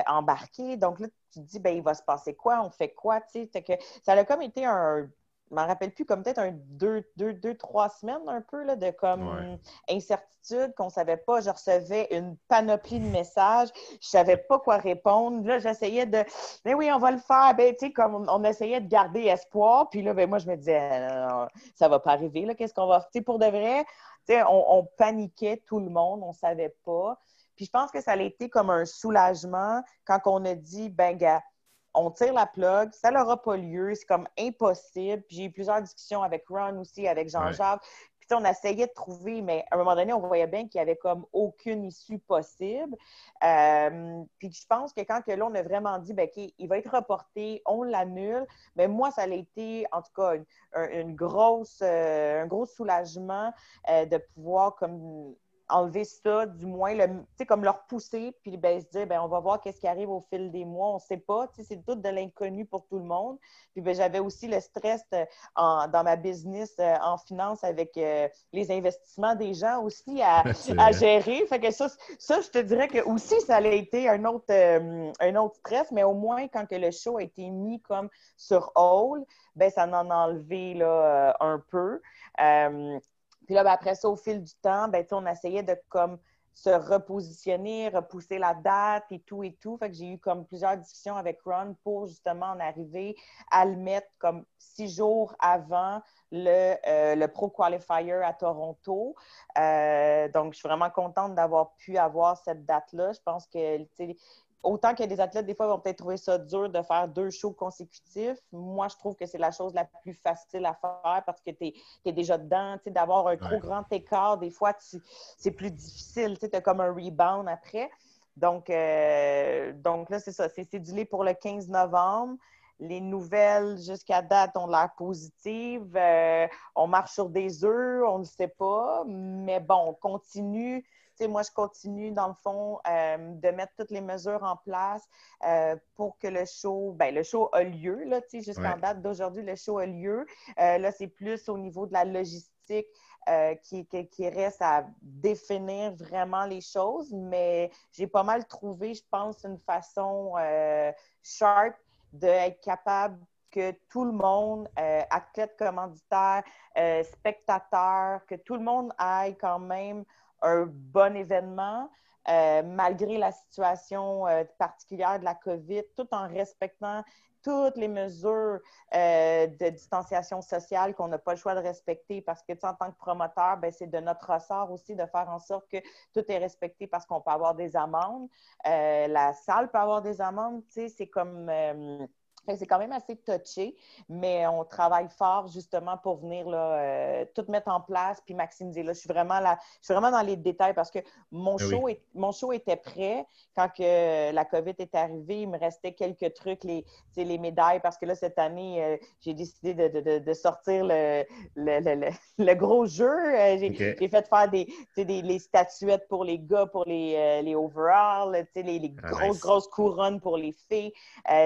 embarqué. Donc là, tu te dis, ben, il va se passer quoi? On fait quoi? Tu sais, que ça a comme été un m'en rappelle plus, comme peut-être un deux, deux, deux, trois semaines un peu là, de comme incertitude qu'on savait pas. Je recevais une panoplie de messages. Je savais pas quoi répondre. Là, j'essayais de Mais oui, on va le faire. Ben, tu sais, comme on, essayait de garder espoir. Puis là, ben, moi, je me disais ça ça va pas arriver. Là, qu'est-ce qu'on va faire? Pour de vrai, on, on paniquait tout le monde, on savait pas. Puis je pense que ça a été comme un soulagement quand on a dit, ben, gars, on tire la plug, ça n'aura pas lieu, c'est comme impossible. Puis j'ai eu plusieurs discussions avec Ron aussi, avec Jean-Jacques. Puis on essayait de trouver, mais à un moment donné, on voyait bien qu'il n'y avait comme aucune issue possible. Euh, puis je pense que quand que là, on a vraiment dit, ben, OK, il va être reporté, on l'annule, mais moi, ça a été, en tout cas, une, grosse, euh, un gros soulagement euh, de pouvoir comme enlever ça, du moins, le, comme leur pousser, puis ben, se dire, ben, on va voir qu'est-ce qui arrive au fil des mois, on ne sait pas, c'est tout de l'inconnu pour tout le monde. Puis ben, j'avais aussi le stress euh, dans ma business euh, en finance avec euh, les investissements des gens aussi *laughs* à, gérer. Fait que ça, ça, je te dirais que aussi, ça a été un autre, un autre stress, mais au moins, quand que le show a été mis comme sur hold, ben, ça en a enlevé là, un peu. Puis là, ben, après ça, au fil du temps, ben, on essayait de comme se repositionner, repousser la date et tout et tout. Fait que j'ai eu comme plusieurs discussions avec Ron pour justement en arriver à le mettre comme six jours avant le, euh, le Pro Qualifier à Toronto. Euh, donc, je suis vraiment contente d'avoir pu avoir cette date-là. Je pense que autant que des athlètes, des fois, vont peut-être trouver ça dur de faire deux shows consécutifs. Moi, je trouve que c'est la chose la plus facile à faire parce que tu es, déjà dedans. D'avoir un trop grand écart, des fois, c'est plus difficile. Tu as comme un rebound après. Donc, euh, donc là, c'est ça. C'est cédulé pour le 15 novembre. Les nouvelles jusqu'à date ont l'air positives. Euh, on marche sur des œufs, on ne sait pas. Mais bon, on continue moi, je continue, dans le fond, euh, de mettre toutes les mesures en place euh, pour que le show, ben, le show a lieu, là, jusqu'en date d'aujourd'hui, le show a lieu. Euh, là, c'est plus au niveau de la logistique. qui, qui, reste à définir vraiment les choses, mais j'ai pas mal trouvé, je pense, une façon sharp d'être capable que tout le monde, athlète commanditaire, spectateur, que tout le monde aille quand même un bon événement, euh, malgré la situation euh, particulière de la COVID, tout en respectant toutes les mesures euh, de distanciation sociale qu'on n'a pas le choix de respecter parce que, en tant que promoteur, ben, c'est de notre ressort aussi de faire en sorte que tout est respecté parce qu'on peut avoir des amendes. la salle peut avoir des amendes, c'est comme c'est quand même assez touché, mais on travaille fort justement pour venir là, euh, tout mettre en place puis maximiser. Là, je suis vraiment là, je suis vraiment dans les détails parce que mon, ah show, est, mon show était prêt quand que la COVID est arrivée. Il me restait quelques trucs, les, les médailles, parce que là, cette année, euh, j'ai décidé de, de, sortir le, le, le, gros jeu. Euh, j'ai fait faire des, des, les statuettes pour les gars, pour les, les overalls, les, les ah, grosses, grosses couronnes pour les filles.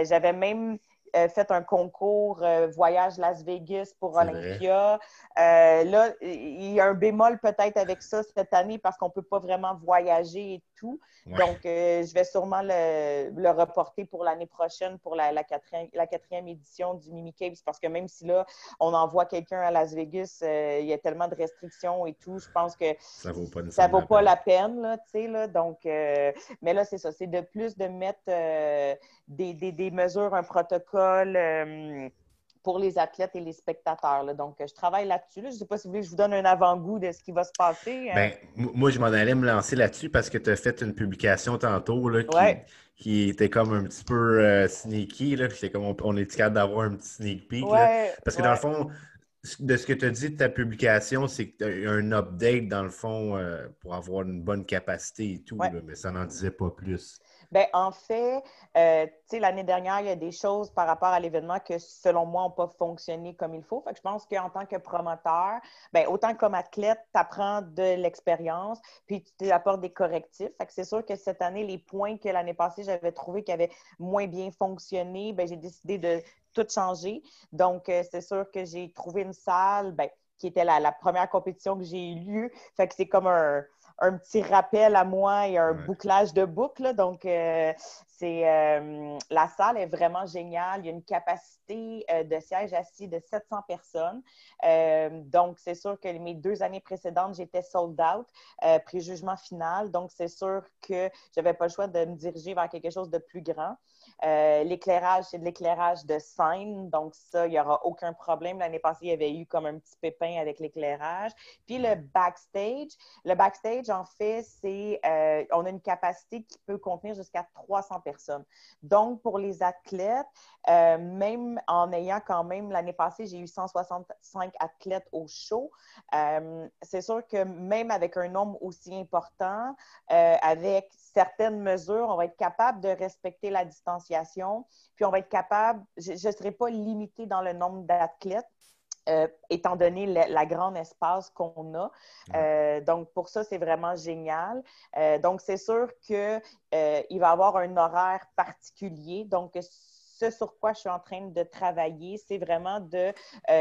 J'avais même euh, fait un concours euh, voyage Las Vegas pour Olympia. Euh, là, il y a un bémol peut-être avec ça cette année parce qu'on ne peut pas vraiment voyager et tout. Donc, je vais sûrement le, reporter pour l'année prochaine pour la, quatrième, édition du Mimi Capes parce que même si là, on envoie quelqu'un à Las Vegas, il y a tellement de restrictions et tout, je pense que ça ne vaut pas, la peine. là, donc, mais là, c'est ça, c'est de plus de mettre des, des mesures, un protocole euh, pour les athlètes et les spectateurs. Donc, je travaille là-dessus. Je ne sais pas si vous voulez que je vous donne un avant-goût de ce qui va se passer. Hein. Ben, moi, je m'en allais me lancer là-dessus parce que tu as fait une publication tantôt qui, était comme un petit peu euh, sneaky. C'est comme on, est capable d'avoir un petit sneak peek. parce que dans le fond, de ce que tu as dit de ta publication, c'est que tu as un update dans le fond euh, pour avoir une bonne capacité et tout, mais ça n'en disait pas plus. Bien, en fait, euh, l'année dernière, il y a des choses par rapport à l'événement que, selon moi, n'ont pas fonctionné comme il faut. Fait que je pense qu'en tant que promoteur, bien, autant comme athlète, tu apprends de l'expérience, puis tu apportes des correctifs. Fait que c'est sûr que cette année, les points que l'année passée, j'avais trouvé qui avaient moins bien fonctionné, bien, j'ai décidé de tout changer. Donc, euh, c'est sûr que j'ai trouvé une salle, bien, qui était la, la première compétition que j'ai eue. Fait que c'est comme un un petit rappel à moi et un bouclage de boucle. Donc, euh, c'est euh, la salle est vraiment géniale. Il y a une capacité euh, de siège assis de 700 personnes. donc, c'est sûr que mes deux années précédentes, j'étais sold out, pré-jugement final. Donc, c'est sûr que je n'avais pas le choix de me diriger vers quelque chose de plus grand. Euh, l'éclairage, c'est de l'éclairage de scène, donc ça, il n'y aura aucun problème. L'année passée, il y avait eu comme un petit pépin avec l'éclairage. Puis le backstage, le backstage, en fait, c'est, euh, on a une capacité qui peut contenir jusqu'à 300 personnes. Donc, pour les athlètes, euh, même en ayant quand même, l'année passée, j'ai eu 165 athlètes au show. c'est sûr que même avec un nombre aussi important, avec certaines mesures, on va être capable de respecter la puis on va être capable, je ne serai pas limitée dans le nombre d'athlètes. Euh, étant donné le, grand espace qu'on a. Euh, donc, pour ça, c'est vraiment génial. Euh, donc, c'est sûr qu'il va y avoir un horaire particulier. Donc, ce sur quoi je suis en train de travailler, c'est vraiment de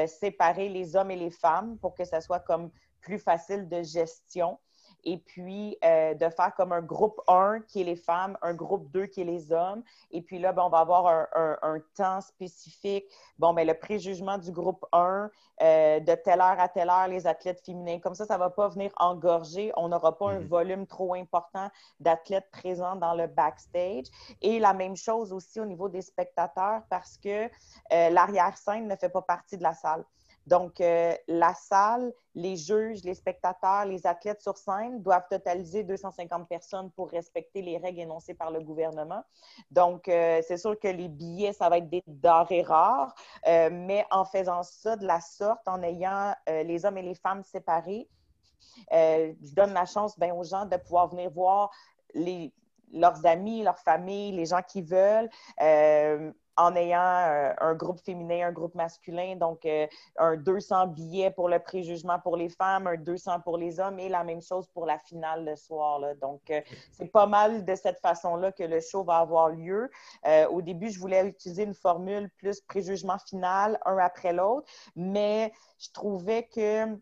séparer les hommes et les femmes pour que ça soit comme plus facile de gestion et puis euh, de faire comme un groupe 1 qui est les femmes, un groupe 2 qui est les hommes. Et puis là, ben, on va avoir un, temps spécifique. Bon, mais ben, le préjugement du groupe 1, euh, de telle heure à telle heure, les athlètes féminins. Comme ça, ça ne va pas venir engorger. On n'aura pas un mhm. volume trop important d'athlètes présents dans le backstage. Et la même chose aussi au niveau des spectateurs parce que euh, l'arrière-scène ne fait pas partie de la salle. Donc, euh, la salle, les juges, les spectateurs, les athlètes sur scène doivent totaliser 250 personnes pour respecter les règles énoncées par le gouvernement. Donc, euh, c'est sûr que les billets, ça va être des denrées rares, euh, mais en faisant ça de la sorte, en ayant les hommes et les femmes séparés, je donne la chance ben, aux gens de pouvoir venir voir leurs amis, leurs familles, les gens qui veulent en ayant euh, un groupe féminin, un groupe masculin, donc euh, un 200 billets pour le préjugement pour les femmes, un 200 pour les hommes et la même chose pour la finale le soir. Donc, euh, c'est pas mal de cette façon-là que le show va avoir lieu. au début, je voulais utiliser une formule plus préjugement final, un après l'autre, mais je trouvais que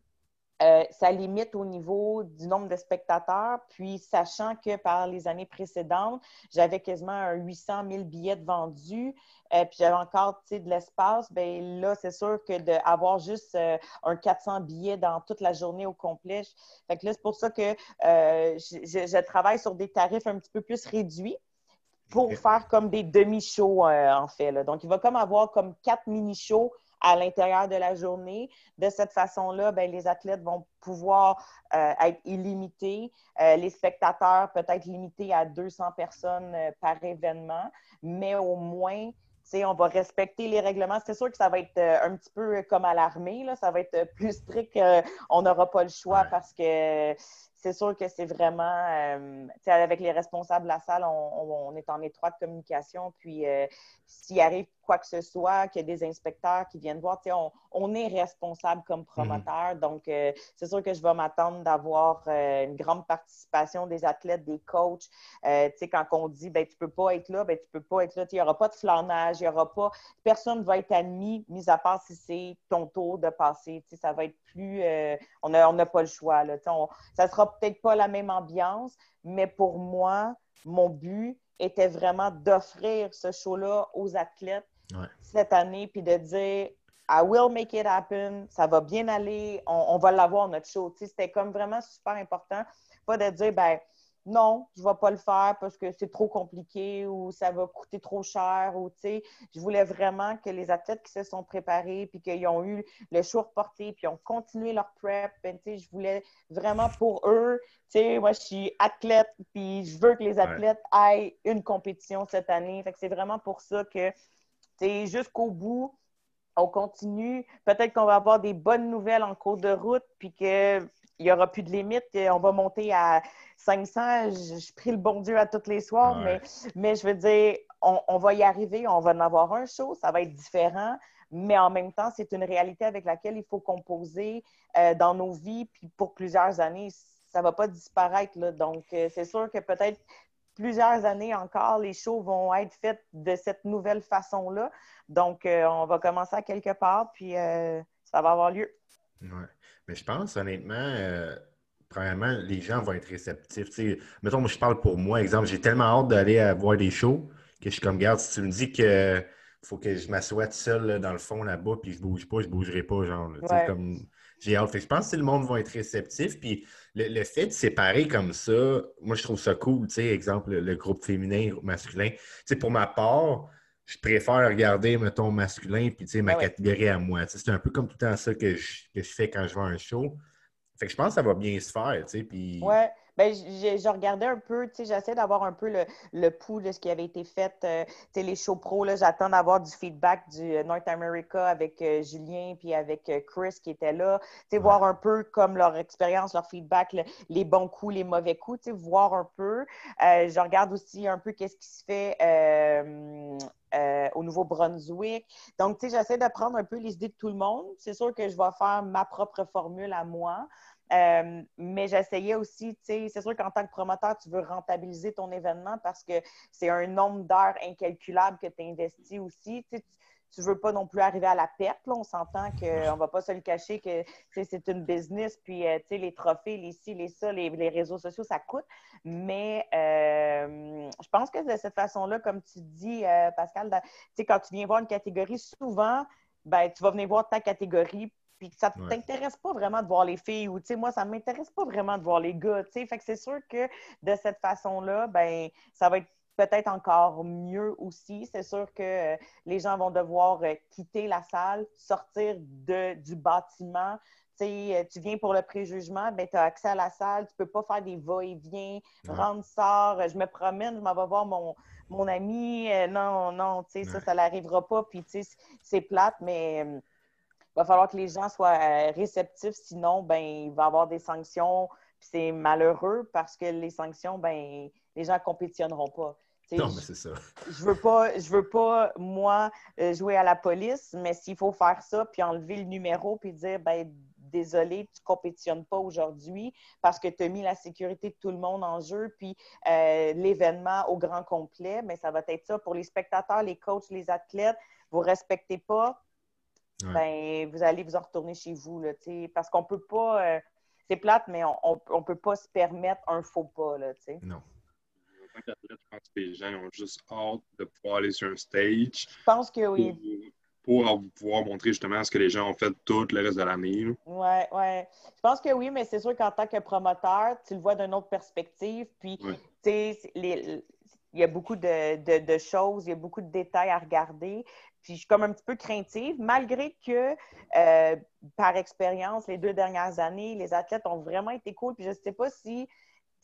euh, ça limite au niveau du nombre de spectateurs. Puis, sachant que par les années précédentes, j'avais quasiment 800 000 billets vendus, euh, puis j'avais encore de l'espace, bien là, c'est sûr que d'avoir juste euh, un 400 billets dans toute la journée au complet, fait que là, c'est pour ça que je, travaille sur des tarifs un petit peu plus réduits pour faire comme des demi-shows, en fait. Donc, il va comme avoir comme quatre mini-shows à l'intérieur de la journée. De cette façon-là, ben, les athlètes vont pouvoir euh, être illimités. Euh, les spectateurs peut-être limités à 200 personnes euh, par événement, mais au moins, on va respecter les règlements. C'est sûr que ça va être un petit peu comme à l'armée, ça va être plus strict. on n'aura pas le choix parce que c'est sûr que c'est vraiment, avec les responsables de la salle, on, on, est en étroite communication. Puis, s'il arrive quoi que ce soit, qu'il y a des inspecteurs qui viennent voir, on, on, est responsable comme mhm. promoteur. Donc, euh, c'est sûr que je vais m'attendre d'avoir euh, une grande participation des athlètes, des coachs. Euh, quand on dit, ben, tu peux pas être là, ben, tu peux pas être là. Il n'y aura pas de flanage, il n'y aura pas... Personne ne va être admis, mis à part si c'est ton tour de passer. Ça va être plus... on n'a on pas le choix. Là, on, ça sera peut-être pas la même ambiance, mais pour moi, mon but, était vraiment d'offrir ce show-là aux athlètes cette année, puis de dire I will make it happen, ça va bien aller, on, va l'avoir notre show. C'était comme vraiment super important. Pas de dire, ben, non, je ne vais pas le faire parce que c'est trop compliqué ou ça va coûter trop cher. Ou, je voulais vraiment que les athlètes qui se sont préparés puis qu'ils ont eu le show reporté puis ont continué leur prep, ben, je voulais vraiment pour eux, moi je suis athlète puis je veux que les athlètes aient une compétition cette année. c'est vraiment pour ça que jusqu'au bout, on continue. Peut-être qu'on va avoir des bonnes nouvelles en cours de route, puis que il n'y aura plus de limite. On va monter à 500. Je, prie le bon Dieu à tous les soirs, mais, mais je veux dire, on, va y arriver. On va en avoir un show. Ça va être différent. Mais en même temps, c'est une réalité avec laquelle il faut composer euh, dans nos vies. Puis pour plusieurs années, ça ne va pas disparaître. Donc, euh, c'est sûr que peut-être plusieurs années encore, les shows vont être faits de cette nouvelle façon-là. Donc, euh, on va commencer à quelque part, puis ça va avoir lieu. Oui. Mais je pense, honnêtement, premièrement, les gens vont être réceptifs. mettons, moi, je parle pour moi, exemple, j'ai tellement hâte d'aller voir des shows que je suis comme, garde, si tu me dis que faut que je m'assoie tout seul dans le fond là-bas, puis je bouge pas, je bougerai pas, genre. Comme, j'ai hâte. je pense que le monde va être réceptif. Puis le, fait de séparer comme ça, moi, je trouve ça cool. Tu sais, exemple, le, groupe féminin, masculin. Tu pour ma part, je préfère regarder, mettons, masculin, puis tu sais, ma catégorie à moi. c'est un peu comme tout le temps ça que je, que je fais quand je vois un show. Fait que je pense que ça va bien se faire, tu sais. Puis... Ouais. Ben, je, regardais un peu, tu sais, j'essaie d'avoir un peu le, le pouls de ce qui avait été fait. Euh, tu sais, les shows pro, j'attends d'avoir du feedback du euh, North America avec euh, Julien puis avec Chris qui était là. Tu sais, voir un peu comme leur expérience, leur feedback, les bons coups, les mauvais coups, tu sais, voir un peu. je regarde aussi un peu qu'est-ce qui se fait au Nouveau-Brunswick. Donc, tu sais, j'essaie de prendre un peu les idées de tout le monde. C'est sûr que je vais faire ma propre formule à moi. Euh, mais j'essayais aussi, tu sais, c'est sûr qu'en tant que promoteur, tu veux rentabiliser ton événement parce que c'est un nombre d'heures incalculable que tu investis aussi. Tu ne veux pas non plus arriver à la perte. Là. On s'entend qu'on ne va pas se le cacher que c'est une business, puis euh, les trophées, les ci, les ça, les, réseaux sociaux, ça coûte. Mais euh, je pense que de cette façon-là, comme tu dis, Pascal, quand tu viens voir une catégorie, souvent, ben, tu vas venir voir ta catégorie puis que ça ne t'intéresse pas vraiment de voir les filles ou, tu sais, moi, ça ne m'intéresse pas vraiment de voir les gars, tu sais. Fait que c'est sûr que de cette façon-là, ben ça va être peut-être encore mieux aussi. C'est sûr que euh, les gens vont devoir euh, quitter la salle, sortir de, du bâtiment. sais, euh, tu viens pour le préjugement, ben, tu as accès à la salle, tu ne peux pas faire des va-et-vient, rentre, sort, je me promène, je m'en vais voir mon, mon ami. non, non, tu sais, ça, ça n'arrivera pas. Puis, tu sais, c'est plate, mais il va falloir que les gens soient euh, réceptifs, sinon, ben, il va y avoir des sanctions. c'est malheureux parce que les sanctions, ben, les gens ne compétitionneront pas. non, mais c'est ça. Je veux pas, je veux pas, moi, euh, jouer à la police, mais s'il faut faire ça, puis enlever le numéro, puis dire, ben, désolé, tu ne compétitionnes pas aujourd'hui parce que tu as mis la sécurité de tout le monde en jeu, puis euh, l'événement au grand complet, mais ça va être ça pour les spectateurs, les coachs, les athlètes. Vous ne respectez pas, ben, vous allez vous en retourner chez vous. Là, parce qu'on peut pas. Euh, c'est plate, mais on ne peut pas se permettre un faux pas. Là, non. En tant qu'athlète, je pense que les gens ont juste hâte de pouvoir aller sur un stage. Je pense que oui. Pour, pouvoir montrer justement ce que les gens ont fait tout le reste de l'année. Oui, oui. Je pense que oui, mais c'est sûr qu'en tant que promoteur, tu le vois d'une autre perspective. Puis, tu sais, il y a beaucoup de, de, choses, il y a beaucoup de détails à regarder. Puis je suis comme un petit peu craintive, malgré que euh, par expérience, les deux dernières années, les athlètes ont vraiment été cool. Puis je ne sais pas si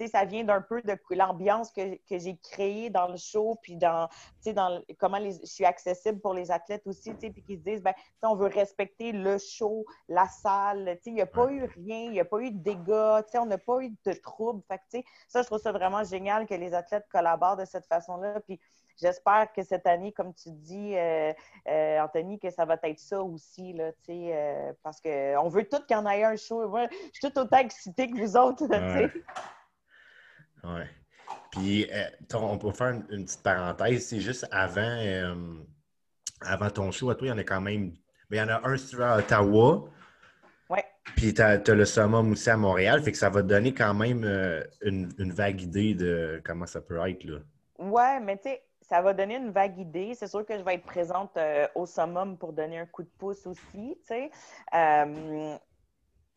ça vient d'un peu de l'ambiance que, j'ai créée dans le show, puis dans, dans comment je suis accessible pour les athlètes aussi, puis qu'ils se disent, ben, on veut respecter le show, la salle. Il n'y a pas eu rien, il n'y a pas eu de dégâts, on n'a pas eu de troubles. Fait ça, je trouve ça vraiment génial que les athlètes collaborent de cette façon-là. Puis j'espère que cette année, comme tu dis, euh, euh, Anthony, que ça va être ça aussi, là, euh, parce qu'on veut tout qu'il y en ait un show. Moi, je suis tout autant excitée que vous autres. Oui. Puis, on peut faire une, petite parenthèse. C'est juste avant, avant ton show, à toi, il y en a quand même. Mais il y en a un sur Ottawa. Oui. Puis, tu as, le summum aussi à Montréal. Fait que ça va te donner quand même une, une, vague idée de comment ça peut être. Là. Ouais, mais tu sais, ça va donner une vague idée. C'est sûr que je vais être présente euh, au summum pour donner un coup de pouce aussi. Euh,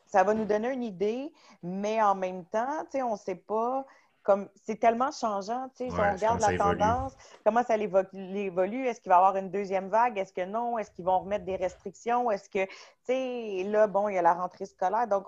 ça va nous donner une idée, mais en même temps, on ne sait pas. Comme c'est tellement changeant, si on regarde la tendance, comment ça évolue, est-ce qu'il va y avoir une deuxième vague, est-ce que non, est-ce qu'ils vont remettre des restrictions, est-ce que, tu sais, là, bon, il y a la rentrée scolaire, donc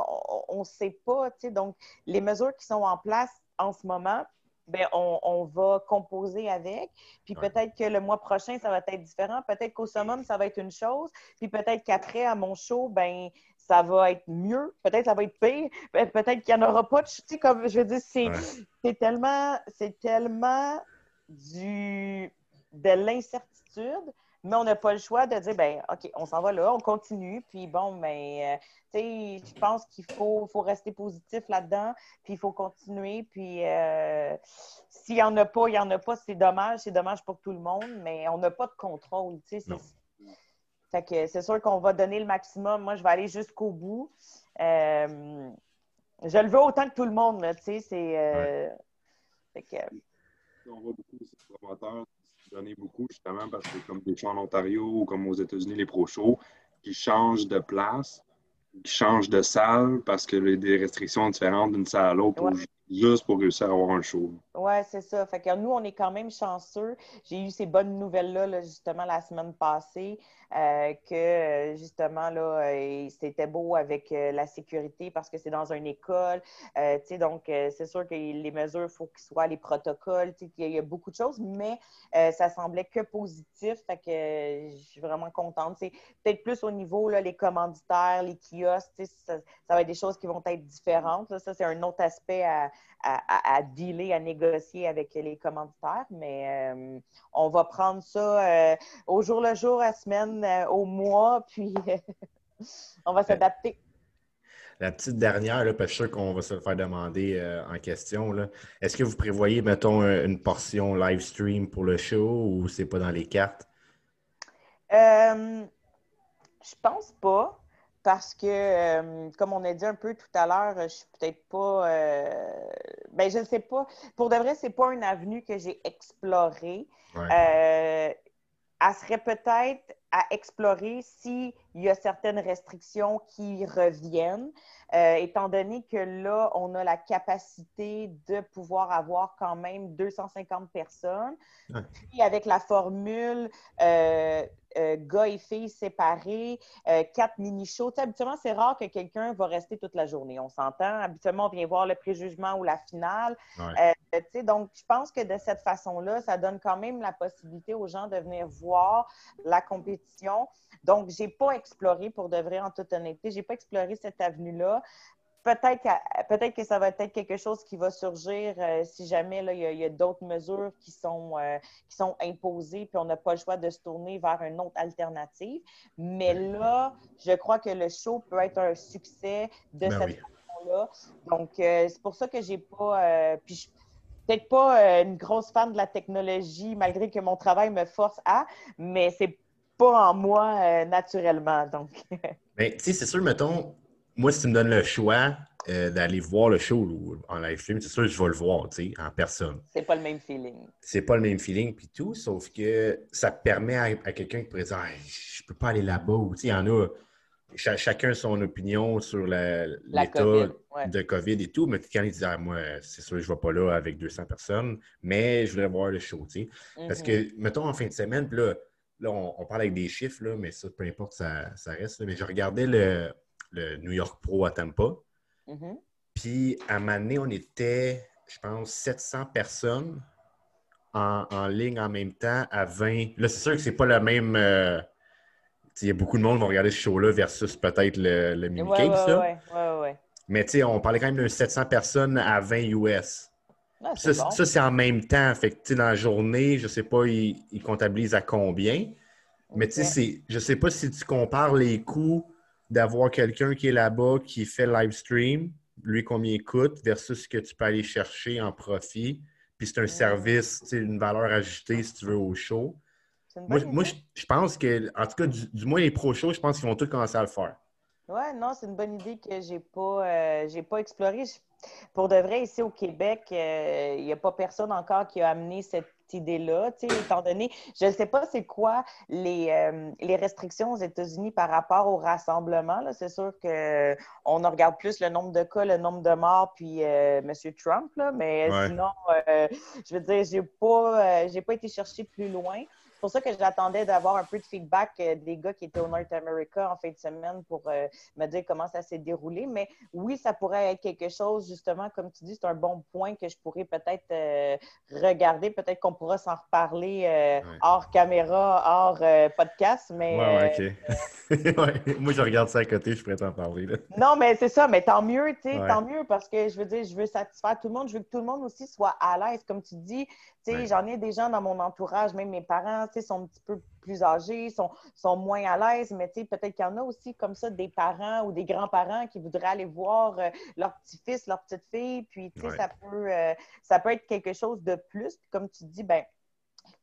on ne sait pas, tu sais, donc les mesures qui sont en place en ce moment, ben, on, va composer avec. Puis peut-être que le mois prochain, ça va être différent. Peut-être qu'au summum, ça va être une chose. Puis peut-être qu'après, à mon show, ben ça va être mieux. Peut-être ça va être pire. Peut-être qu'il n'y en aura pas. Tu sais, comme je veux dire, c'est tellement, c'est tellement du, de l'incertitude mais on n'a pas le choix de dire, ben OK, on s'en va là, on continue. Puis bon, mais ben, tu sais, je pense qu'il faut, faut rester positif là-dedans, puis il faut continuer. Puis euh, s'il n'y en a pas, il n'y en a pas. C'est dommage, c'est dommage pour tout le monde, mais on n'a pas de contrôle. Tu sais, fait que c'est sûr qu'on va donner le maximum. Moi, je vais aller jusqu'au bout. Euh, je le veux autant que tout le monde, tu sais. C'est. Euh, que... On voit beaucoup de promoteurs donner beaucoup, justement, parce que comme des shows en Ontario ou comme aux États-Unis, les pro-shows, qui changent de place, qui changent de salle parce que les des restrictions différentes d'une salle à l'autre juste pour réussir à avoir un show. Oui, c'est ça. Fait que nous, on est quand même chanceux. J'ai eu ces bonnes nouvelles-là, justement, la semaine passée, euh, que justement, là, euh, c'était beau avec euh, la sécurité parce que c'est dans une école. donc, c'est sûr que les mesures, il faut qu'ils soient les protocoles, il y a beaucoup de choses, mais ça semblait que positif. Fait que je suis vraiment contente. C'est peut-être plus au niveau, là, les commanditaires, les kiosques, ça, ça, va être des choses qui vont être différentes. Ça, c'est un autre aspect à, à, dealer, à négocier avec les commanditaires, mais euh, on va prendre ça euh, au jour le jour, à semaine, euh, au mois, *laughs* puis on va s'adapter. La petite dernière, là, parce que je suis sûr qu'on va se faire demander en question. Est-ce que vous prévoyez, mettons, une portion live stream pour le show ou c'est pas dans les cartes? je pense pas parce que, euh, comme on a dit un peu tout à l'heure, je suis peut-être pas. Euh, ben, je ne sais pas. Pour de vrai, c'est pas une avenue que j'ai explorée. Euh, elle serait peut-être à explorer s'il y a certaines restrictions qui reviennent. Euh, étant donné que là, on a la capacité de pouvoir avoir quand même 250 personnes. Puis avec la formule euh, euh, gars et filles séparés, quatre mini-shows. Habituellement, c'est rare que quelqu'un va rester toute la journée. On s'entend. Habituellement, on vient voir le préjugement ou la finale. Donc, je pense que de cette façon-là, ça donne quand même la possibilité aux gens de venir voir la compétition. Donc, je n'ai pas exploré, pour de vrai, en toute honnêteté, je n'ai pas exploré cette avenue-là. Peut-être que, peut que ça va être quelque chose qui va surgir euh, si jamais il y a, d'autres mesures qui sont, euh, qui sont imposées, puis on n'a pas le choix de se tourner vers une autre alternative. Mais là, je crois que le show peut être un succès de ben cette façon-là. Donc, euh, c'est pour ça que j'ai pas. puis peut-être pas une grosse fan de la technologie, malgré que mon travail me force à, mais c'est pas en moi euh, naturellement. Donc. *laughs* Mais tu sais, c'est sûr, mettons, moi, si tu me donnes le choix euh, d'aller voir le show en live stream, c'est sûr que je vais le voir, tu sais, en personne. C'est pas le même feeling. C'est pas le même feeling, puis tout, sauf que ça permet à, quelqu'un qui pourrait dire je peux pas aller là-bas, ou tu sais, il y en a. chacun son opinion sur l'état de COVID et tout, mais quand il dit ah, moi, c'est sûr, je ne vais pas là avec 200 personnes, mais je voudrais voir le show, tu sais. Parce que, mm-hmm. mettons, en fin de semaine, puis là, Là, on, parle avec des chiffres, là, mais ça, peu importe, ça, reste. Mais je regardais le, New York Pro à Tampa. Mm-hmm. Puis, à Mané, on était, je pense, 700 personnes en, ligne en même temps à 20. Là, c'est sûr que c'est pas le même. Euh, il y a beaucoup de monde qui vont regarder ce show-là versus peut-être le, le mini ouais, ouais, ouais, Mais tu sais, on parlait quand même de 700 personnes à 20 US. Ah, ça, c'est en même temps. Fait que, dans la journée, je ne sais pas, ils il comptabilisent à combien. Mais tu sais, je ne sais pas si tu compares les coûts d'avoir quelqu'un qui est là-bas, qui fait live stream, lui combien il coûte, versus ce que tu peux aller chercher en profit. Puis c'est un service, une valeur ajoutée, si tu veux, au show. Moi, je, pense que, en tout cas, du, moins les pro-shows, je pense qu'ils vont tous commencer à le faire. Ouais, non, c'est une bonne idée que j'ai pas, euh, pas explorée. Pour de vrai, ici au Québec, il euh, n'y a pas personne encore qui a amené cette idée-là, étant donné, je ne sais pas c'est quoi les, euh, les, restrictions aux États-Unis par rapport au rassemblement. C'est sûr qu'on regarde plus le nombre de cas, le nombre de morts, puis M. Trump, là, mais sinon, je veux dire, je n'ai pas, pas été chercher plus loin. Pour ça que j'attendais d'avoir un peu de feedback euh, des gars qui étaient au North America en fin de semaine pour euh, me dire comment ça s'est déroulé. Mais oui, ça pourrait être quelque chose, justement, comme tu dis, c'est un bon point que je pourrais peut-être regarder. Peut-être qu'on pourra s'en reparler hors caméra, hors podcast. Mais, ouais, OK. *laughs* Moi, je regarde ça à côté, je pourrais t'en parler. Non, mais c'est ça. Mais tant mieux, tu sais, tant mieux parce que je veux dire, je veux satisfaire tout le monde. Je veux que tout le monde aussi soit à l'aise. Comme tu dis, tu sais, j'en ai des gens dans mon entourage, même mes parents, sont un petit peu plus âgés, sont, sont moins à l'aise, mais peut-être qu'il y en a aussi comme ça des parents ou des grands-parents qui voudraient aller voir euh, leur petit-fils, leur petite-fille, puis tu sais, ça, peut, euh, ça peut être quelque chose de plus. comme tu dis, ben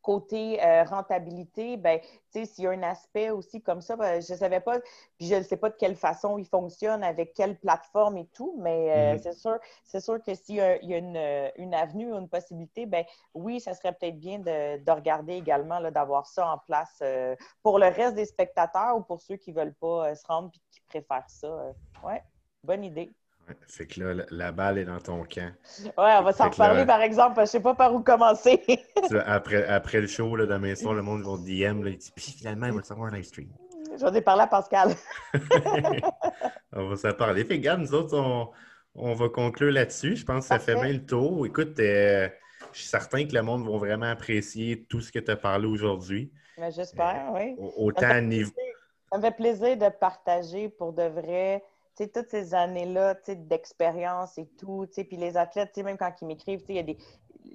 côté euh, rentabilité, ben, s'il y a un aspect aussi comme ça, ben, je ne savais pas, puis je ne sais pas de quelle façon il fonctionne, avec quelle plateforme et tout, mais euh, mm-hmm. c'est sûr, c'est sûr que s'il y a, une, une, avenue ou une possibilité, ben oui, ça serait peut-être bien de, regarder également, d'avoir ça en place euh, pour le reste des spectateurs ou pour ceux qui ne veulent pas se rendre et qui préfèrent ça. Oui, bonne idée. Fait que là, la balle est dans ton camp. Ouais, on va s'en reparler, par exemple. Je sais pas par où commencer. *laughs* après, après le show, là, demain soir, le monde va DM. Là, il dit, puis finalement, il va savoir un live stream. J'en ai parlé à Pascal. *laughs* on va s'en parler. Fait que, nous autres, on, on va conclure là-dessus. Je pense que ça fait bien le tour. Écoute, euh, je suis certain que le monde va vraiment apprécier tout ce que tu as parlé aujourd'hui. J'espère, oui. Autant niveau. Ça me fait plaisir de partager pour de vrai toutes ces années-là d'expérience et tout, puis les athlètes, même quand ils m'écrivent, il y a des,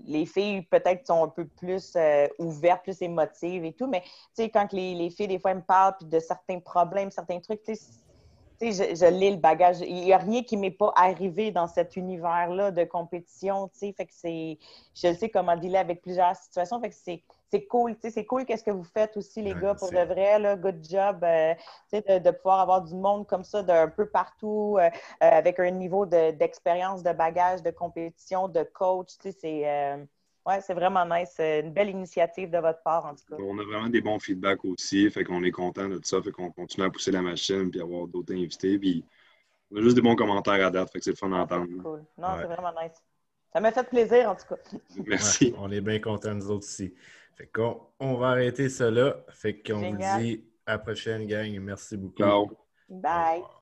les filles peut-être sont un peu plus euh, ouvertes, plus émotives et tout, mais quand les, les, filles, des fois, me parlent de certains problèmes, certains trucs, je, je lis le bagage. Il n'y a rien qui m'est pas arrivé dans cet univers-là de compétition, fait que c'est, je sais comment dealer avec plusieurs situations, fait que c'est c'est cool. C'est cool qu'est-ce que vous faites aussi, les gars, pour de vrai. Là, good job euh, de, de, pouvoir avoir du monde comme ça d'un peu partout, euh, euh, avec un niveau d'expérience, de, bagage, de compétition, de coach. C'est ouais, c'est vraiment nice. Une belle initiative de votre part, en tout cas. On a vraiment des bons feedbacks aussi. Fait qu'on est content de ça. Fait qu'on continue à pousser la machine puis avoir d'autres invités. Puis on a juste des bons commentaires à date. Fait que c'est le fun d'entendre. Cool. Non, c'est vraiment nice. Ça m'a fait plaisir, en tout cas. Merci. on est bien contents, nous autres aussi. Fait qu'on on va arrêter ça là. Fait qu'on vous dit à la prochaine, gang. Merci beaucoup. Bye.